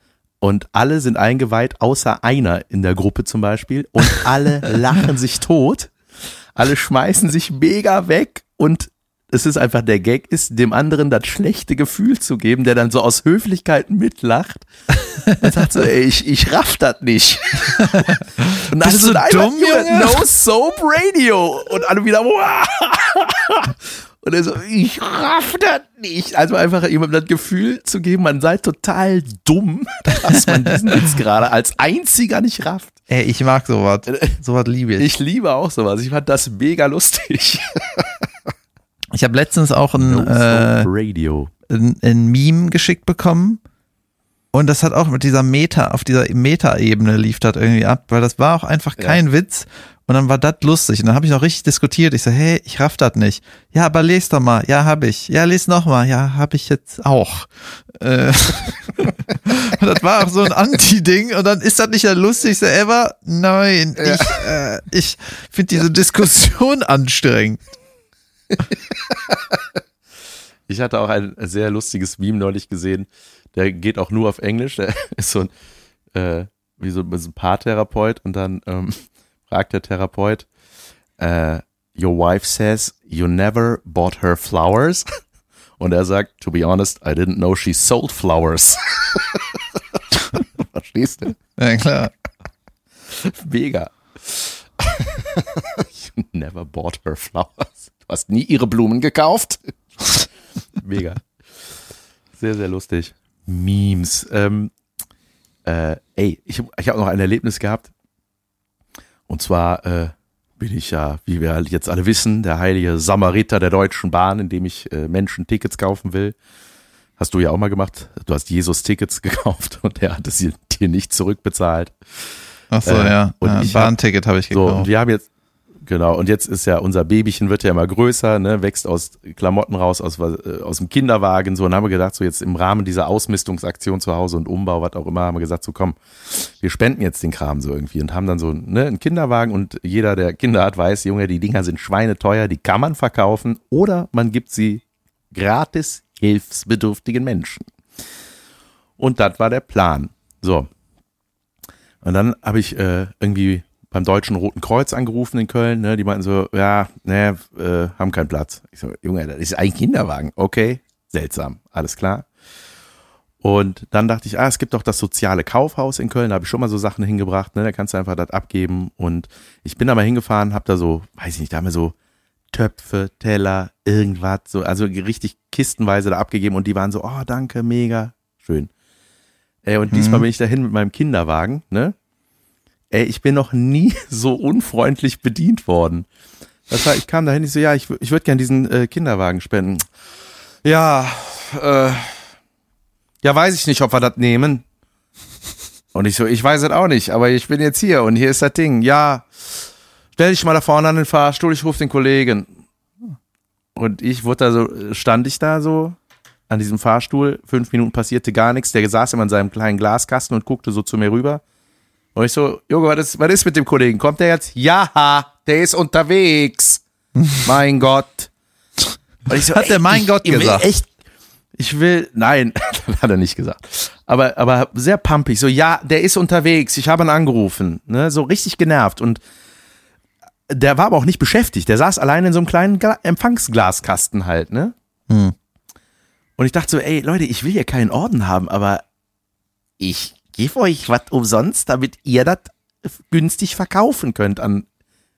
Speaker 3: und alle sind eingeweiht, außer einer in der Gruppe zum Beispiel. Und alle lachen sich tot. Alle schmeißen sich mega weg und es ist einfach der Gag ist, dem anderen das schlechte Gefühl zu geben, der dann so aus Höflichkeit mitlacht und sagt so, ey, ich, ich raff das nicht. Und alle
Speaker 2: Bist du dumm, Junge?
Speaker 3: No Soap Radio. Und alle wieder, und er so, ich raff das nicht. Also einfach jemandem das Gefühl zu geben, man sei total dumm, dass man diesen Witz gerade als einziger nicht rafft.
Speaker 2: Ey, ich mag sowas. Sowas liebe ich.
Speaker 3: Ich liebe auch sowas. Ich fand das mega lustig.
Speaker 2: Ich habe letztens auch ein,
Speaker 3: No
Speaker 2: äh, ein, ein Meme geschickt bekommen. Und das hat auch mit dieser Meta, auf dieser Meta-Ebene lief das irgendwie ab, weil das war auch einfach kein Witz. Und dann war das lustig. Und dann habe ich noch richtig diskutiert. Ich so, hey, ich raff das nicht. Ja, aber les doch mal. Ja, hab ich. Ja, les noch mal. Ja, hab ich jetzt auch. Äh, und das war auch so ein Anti-Ding. Und dann ist das nicht der lustigste ever? Nein, ich, äh, ich finde diese Diskussion anstrengend.
Speaker 3: Ich hatte auch ein sehr lustiges Meme neulich gesehen. Der geht auch nur auf Englisch. Der ist so ein, äh, wie so, so ein Paartherapeut und dann ähm, fragt der Therapeut, äh, Your wife says you never bought her flowers. Und er sagt, to be honest, I didn't know she sold flowers. Verstehst du?
Speaker 2: Ja, klar.
Speaker 3: Mega. you never bought her flowers. Du hast nie ihre Blumen gekauft. Mega. Sehr, sehr lustig. Memes. Ähm, äh, ey, ich, ich habe noch ein Erlebnis gehabt. Und zwar äh, bin ich ja, wie wir jetzt alle wissen, der heilige Samariter der Deutschen Bahn, indem ich äh, Menschen Tickets kaufen will. Hast du ja auch mal gemacht. Du hast Jesus Tickets gekauft und er hat es dir nicht zurückbezahlt.
Speaker 2: Ach so,
Speaker 3: Äh,
Speaker 2: ja.
Speaker 3: und
Speaker 2: ja
Speaker 3: ich hab-
Speaker 2: Bahnticket habe ich
Speaker 3: So,
Speaker 2: gekauft.
Speaker 3: und wir haben jetzt, genau, und jetzt ist ja unser Babychen wird ja immer größer, ne, wächst aus Klamotten raus, aus, äh, aus dem Kinderwagen, so, und haben wir gedacht, so jetzt im Rahmen dieser Ausmistungsaktion zu Hause und Umbau, was auch immer, haben wir gesagt, so komm, wir spenden jetzt den Kram so irgendwie und haben dann so, ne, einen Kinderwagen und jeder, der Kinder hat, weiß, Junge, die Dinger sind schweineteuer, die kann man verkaufen oder man gibt sie gratis hilfsbedürftigen Menschen. Und das war der Plan. So. Und dann habe ich äh, irgendwie beim Deutschen Roten Kreuz angerufen in Köln, ne? Die meinten so, ja, ne, äh, haben keinen Platz. Ich so, Junge, das ist ein Kinderwagen. Okay, seltsam, alles klar. Und dann dachte ich, ah, es gibt doch das soziale Kaufhaus in Köln, da habe ich schon mal so Sachen hingebracht, ne? Da kannst du einfach das abgeben. Und ich bin da mal hingefahren, habe da so, weiß ich nicht, da haben wir so Töpfe, Teller, irgendwas, so, also richtig kistenweise da abgegeben und die waren so, oh, danke, mega, schön. Ey, und diesmal bin ich dahin mit meinem Kinderwagen, ne? Ey, ich bin noch nie so unfreundlich bedient worden. Das war, ich kam dahin, ich so, ja, ich, ich würde gern diesen äh, Kinderwagen spenden. Ja, äh, ja, weiß ich nicht, ob wir das nehmen. Und ich so, ich weiß es auch nicht, aber ich bin jetzt hier und hier ist das Ding. Ja, stell dich mal da vorne an den Fahrstuhl, ich rufe den Kollegen. Und ich wurde da so, stand ich da so an diesem Fahrstuhl, fünf Minuten passierte gar nichts, der saß immer in seinem kleinen Glaskasten und guckte so zu mir rüber. Und ich so, Junge, was ist, was ist mit dem Kollegen? Kommt der jetzt? Ja, der ist unterwegs. mein Gott. Und ich so,
Speaker 2: Hat der mein
Speaker 3: ich,
Speaker 2: Gott
Speaker 3: ich will
Speaker 2: gesagt?
Speaker 3: Echt, ich will, nein, hat er nicht gesagt. Aber, aber sehr pumpig. So, ja, der ist unterwegs. Ich habe ihn angerufen. Ne, so richtig genervt. Und der war aber auch nicht beschäftigt. Der saß allein in so einem kleinen Gla Empfangsglaskasten halt, ne?
Speaker 2: Hm.
Speaker 3: Und ich dachte so, ey, Leute, ich will hier keinen Orden haben, aber ich gebe euch was umsonst, damit ihr das günstig verkaufen könnt an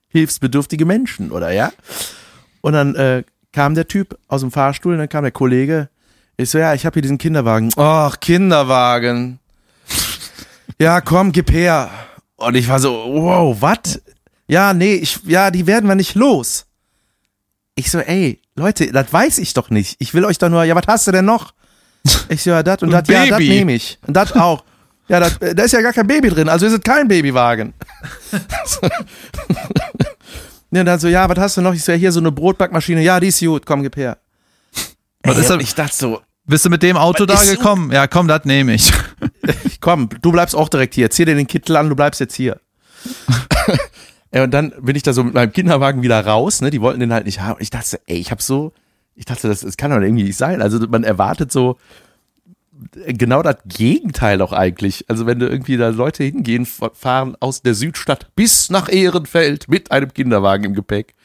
Speaker 3: hilfsbedürftige Menschen, oder ja? Und dann äh, kam der Typ aus dem Fahrstuhl und dann kam der Kollege. Ich so, ja, ich habe hier diesen Kinderwagen. Ach, Kinderwagen. Ja, komm, gib her. Und ich war so, wow, was? Ja, nee, ich, ja, die werden wir nicht los. Ich so, ey, Leute, das weiß ich doch nicht. Ich will euch doch nur, ja, was hast du denn noch? Ich so, ja, das und das, ja, das nehme ich. Und das auch. Ja, das, äh, da ist ja gar kein Baby drin, also ist es kein Babywagen. ja, und dann so, ja, was hast du noch? Ich so, ja, hier so eine Brotbackmaschine. Ja, die ist gut, komm, gib her.
Speaker 2: Was ist
Speaker 3: Ey,
Speaker 2: das-
Speaker 3: ich dachte so,
Speaker 2: Bist du mit dem Auto da
Speaker 3: ist so-
Speaker 2: gekommen? Ja, komm, das nehme ich.
Speaker 3: komm, du bleibst auch direkt hier. Zieh dir den Kittel an, du bleibst jetzt hier. Ey, und dann bin ich da so mit meinem Kinderwagen wieder raus, ne? Die wollten den halt nicht haben. Und ich dachte, ey, ich hab so, ich dachte, das, das kann doch irgendwie nicht sein. Also man erwartet so genau das Gegenteil auch eigentlich. Also wenn du irgendwie da Leute hingehen, fahren aus der Südstadt bis nach Ehrenfeld mit einem Kinderwagen im Gepäck.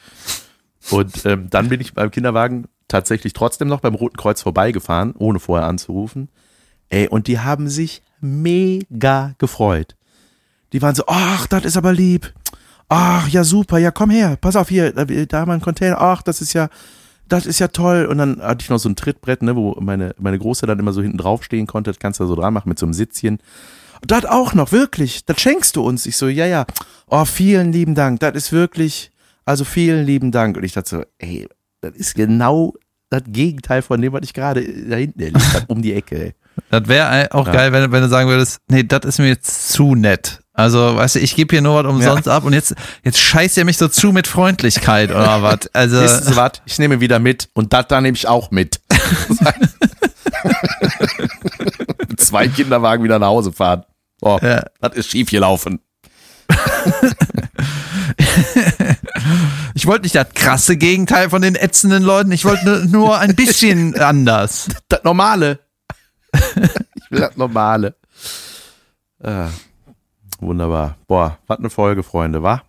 Speaker 3: Und ähm, dann bin ich beim Kinderwagen tatsächlich trotzdem noch beim Roten Kreuz vorbeigefahren, ohne vorher anzurufen. Ey, und die haben sich mega gefreut. Die waren so, ach, das ist aber lieb. Ach, ja, super, ja, komm her, pass auf hier, da haben wir einen Container, ach, das ist ja, das ist ja toll. Und dann hatte ich noch so ein Trittbrett, ne, wo meine, meine Große dann immer so hinten drauf stehen konnte, das kannst du da so dran machen mit so einem Sitzchen. Das auch noch, wirklich, das schenkst du uns. Ich so, ja, ja, oh, vielen lieben Dank, das ist wirklich, also vielen lieben Dank. Und ich dachte so, ey, das ist genau das Gegenteil von dem, was ich gerade da hinten erlebt habe, um die Ecke, ey.
Speaker 2: Das wäre auch
Speaker 3: Ja.
Speaker 2: geil, wenn, wenn du sagen würdest, nee, das ist mir jetzt zu nett. Also, weißt du, ich gebe hier nur was umsonst ab und jetzt, jetzt scheißt ihr mich so zu mit Freundlichkeit oder was. Also,
Speaker 3: Sie was? Ich nehme wieder mit und das da nehme ich auch mit. mit zwei Kinderwagen wieder nach Hause fahren. Oh,
Speaker 2: Ja.
Speaker 3: das ist schief gelaufen.
Speaker 2: ich wollte nicht das krasse Gegenteil von den ätzenden Leuten, ich wollte nur, nur ein bisschen anders.
Speaker 3: Das Normale. ich will das Normale. Ah, wunderbar. Boah, was eine Folge, Freunde, wa?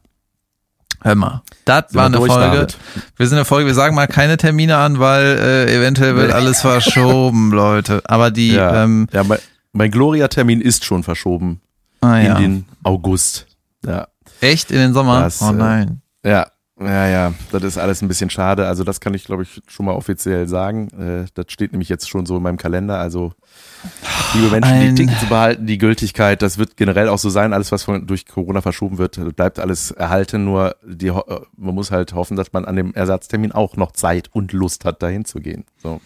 Speaker 2: Hör mal. Das war eine
Speaker 3: durch
Speaker 2: Folge.
Speaker 3: damit?
Speaker 2: Wir sind eine Folge, wir sagen mal keine Termine an, weil äh, eventuell wird alles verschoben, Leute. Aber die,
Speaker 3: Ja,
Speaker 2: ähm,
Speaker 3: ja mein, mein Gloria-Termin ist schon verschoben
Speaker 2: ah,
Speaker 3: in
Speaker 2: ja.
Speaker 3: den August. Ja.
Speaker 2: echt in den Sommer?
Speaker 3: Das,
Speaker 2: oh
Speaker 3: äh,
Speaker 2: nein.
Speaker 3: Ja, ja, ja, das ist alles ein bisschen schade. Also das kann ich, glaube ich, schon mal offiziell sagen. Äh, das steht nämlich jetzt schon so in meinem Kalender. Also liebe Menschen,
Speaker 2: Ein-
Speaker 3: die Tickets behalten, die Gültigkeit, das wird generell auch so sein. Alles, was von, durch Corona verschoben wird, bleibt alles erhalten. Nur die, äh, man muss halt hoffen, dass man an dem Ersatztermin auch noch Zeit und Lust hat, dahin zu gehen. So.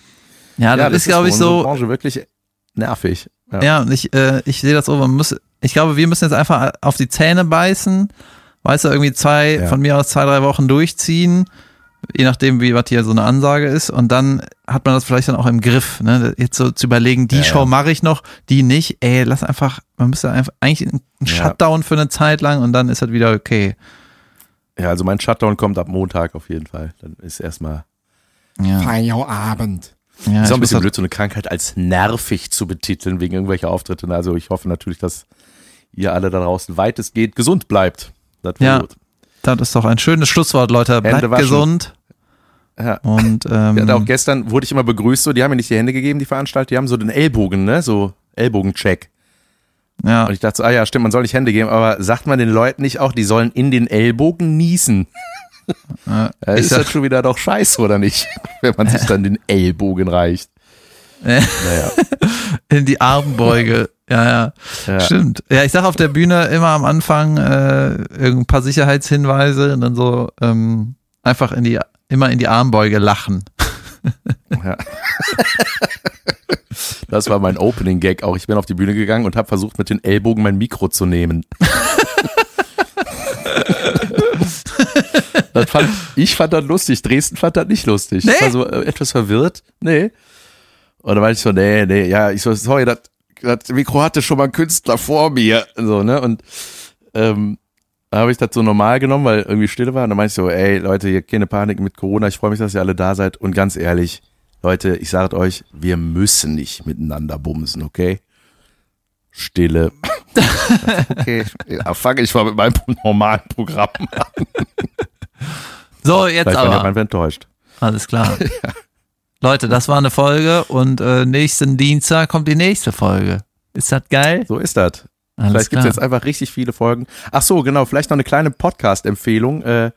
Speaker 2: Ja, das, ist, glaube ich, so.
Speaker 3: Branche wirklich nervig. Ja.
Speaker 2: Ja, und ich, äh, ich sehe das so, man muss, ich glaube, wir müssen jetzt einfach auf die Zähne beißen, weißt du, irgendwie zwei,
Speaker 3: Ja.
Speaker 2: von mir aus zwei, drei Wochen durchziehen, je nachdem, wie was hier so eine Ansage ist, und dann hat man das vielleicht dann auch im Griff, ne? Jetzt so zu überlegen, die
Speaker 3: Ja,
Speaker 2: Show
Speaker 3: ja.
Speaker 2: mache ich noch, die nicht, ey, lass einfach, man müsste einfach eigentlich einen
Speaker 3: Ja.
Speaker 2: Shutdown für eine Zeit lang und dann ist das wieder okay.
Speaker 3: ja, also mein Shutdown kommt ab Montag auf jeden Fall. Dann ist erstmal
Speaker 2: Ja,
Speaker 3: Feierabend.
Speaker 2: ja
Speaker 3: ist auch ein bisschen blöd, so eine Krankheit als nervig zu betiteln wegen irgendwelcher Auftritte. Also ich hoffe natürlich, dass ihr alle da draußen weitestgehend gesund bleibt. Das wäre
Speaker 2: Ja.
Speaker 3: gut.
Speaker 2: Das ist doch ein schönes Schlusswort, Leute. Bleibt gesund.
Speaker 3: Ja.
Speaker 2: Und ähm,
Speaker 3: hatten auch gestern wurde ich immer begrüßt, so, die haben mir nicht die Hände gegeben, die Veranstalter, die haben so den Ellbogen, ne, so Ellbogencheck.
Speaker 2: ja,
Speaker 3: Und ich dachte so, ah ja, stimmt, man soll nicht Hände geben, aber sagt man den Leuten nicht auch, die sollen in den Ellbogen niesen? Ja, ist das schon wieder doch scheiße, oder nicht? Wenn man sich dann den Ellbogen reicht. Naja.
Speaker 2: in die Armbeuge. Ja, ja,
Speaker 3: Ja.
Speaker 2: stimmt. Ja, ich sag auf der Bühne immer am Anfang äh, ein paar Sicherheitshinweise und dann so ähm, einfach in die immer in die Armbeuge lachen.
Speaker 3: Ja. Das war mein Opening Gag auch. Ich bin auf die Bühne gegangen und habe versucht, mit den Ellbogen mein Mikro zu nehmen. das fand, ich fand das lustig. Dresden fand das nicht lustig.
Speaker 2: Nee?
Speaker 3: war so äh, etwas verwirrt. Nee. Und dann meinte ich so, nee, nee, ja, ich so, sorry, das, das Mikro hatte schon mal ein Künstler vor mir. So, ne? Und ähm, da habe ich das so normal genommen, weil irgendwie Stille war. Und dann meinte ich so, ey, Leute, hier keine Panik mit Corona. Ich freue mich, dass ihr alle da seid. Und ganz ehrlich, Leute, ich sage euch, wir müssen nicht miteinander bumsen, okay? Stille. okay, ja, fange ich mal mit meinem normalen Programm an.
Speaker 2: So, jetzt
Speaker 3: Vielleicht
Speaker 2: aber.
Speaker 3: ja man enttäuscht.
Speaker 2: Alles klar. Leute, das war eine Folge und äh, nächsten Dienstag kommt die nächste Folge. Ist das geil?
Speaker 3: So ist das.
Speaker 2: Alles
Speaker 3: Vielleicht gibt's
Speaker 2: klar.
Speaker 3: jetzt einfach richtig viele Folgen. Ach so, genau, vielleicht noch eine kleine Podcast-Empfehlung. Äh, äh,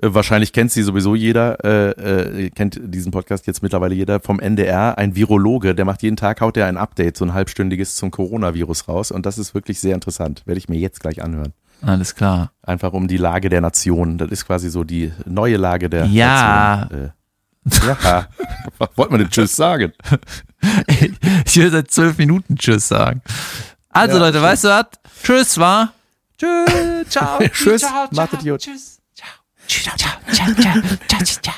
Speaker 3: wahrscheinlich kennt sie sowieso jeder, äh, äh, kennt diesen Podcast jetzt mittlerweile jeder vom NDR, ein Virologe, der macht jeden Tag, haut er ein Update, so ein halbstündiges zum Coronavirus raus und das ist wirklich sehr interessant. Werde ich mir jetzt gleich anhören.
Speaker 2: Alles klar.
Speaker 3: Einfach um die Lage der Nation. Das ist quasi so die neue Lage der
Speaker 2: Ja.
Speaker 3: Nation. Äh, ja. Was wollte man denn Tschüss sagen?
Speaker 2: ich will seit zwölf Minuten Tschüss sagen. Also
Speaker 3: Ja,
Speaker 2: Leute, weißt du was? Tschüss, war. Tschüss, ciao.
Speaker 3: Tschüss,
Speaker 2: ciao, ciao. Tschüss, ciao. Ciao, ciao, ciao, ciao, ciao, ciao.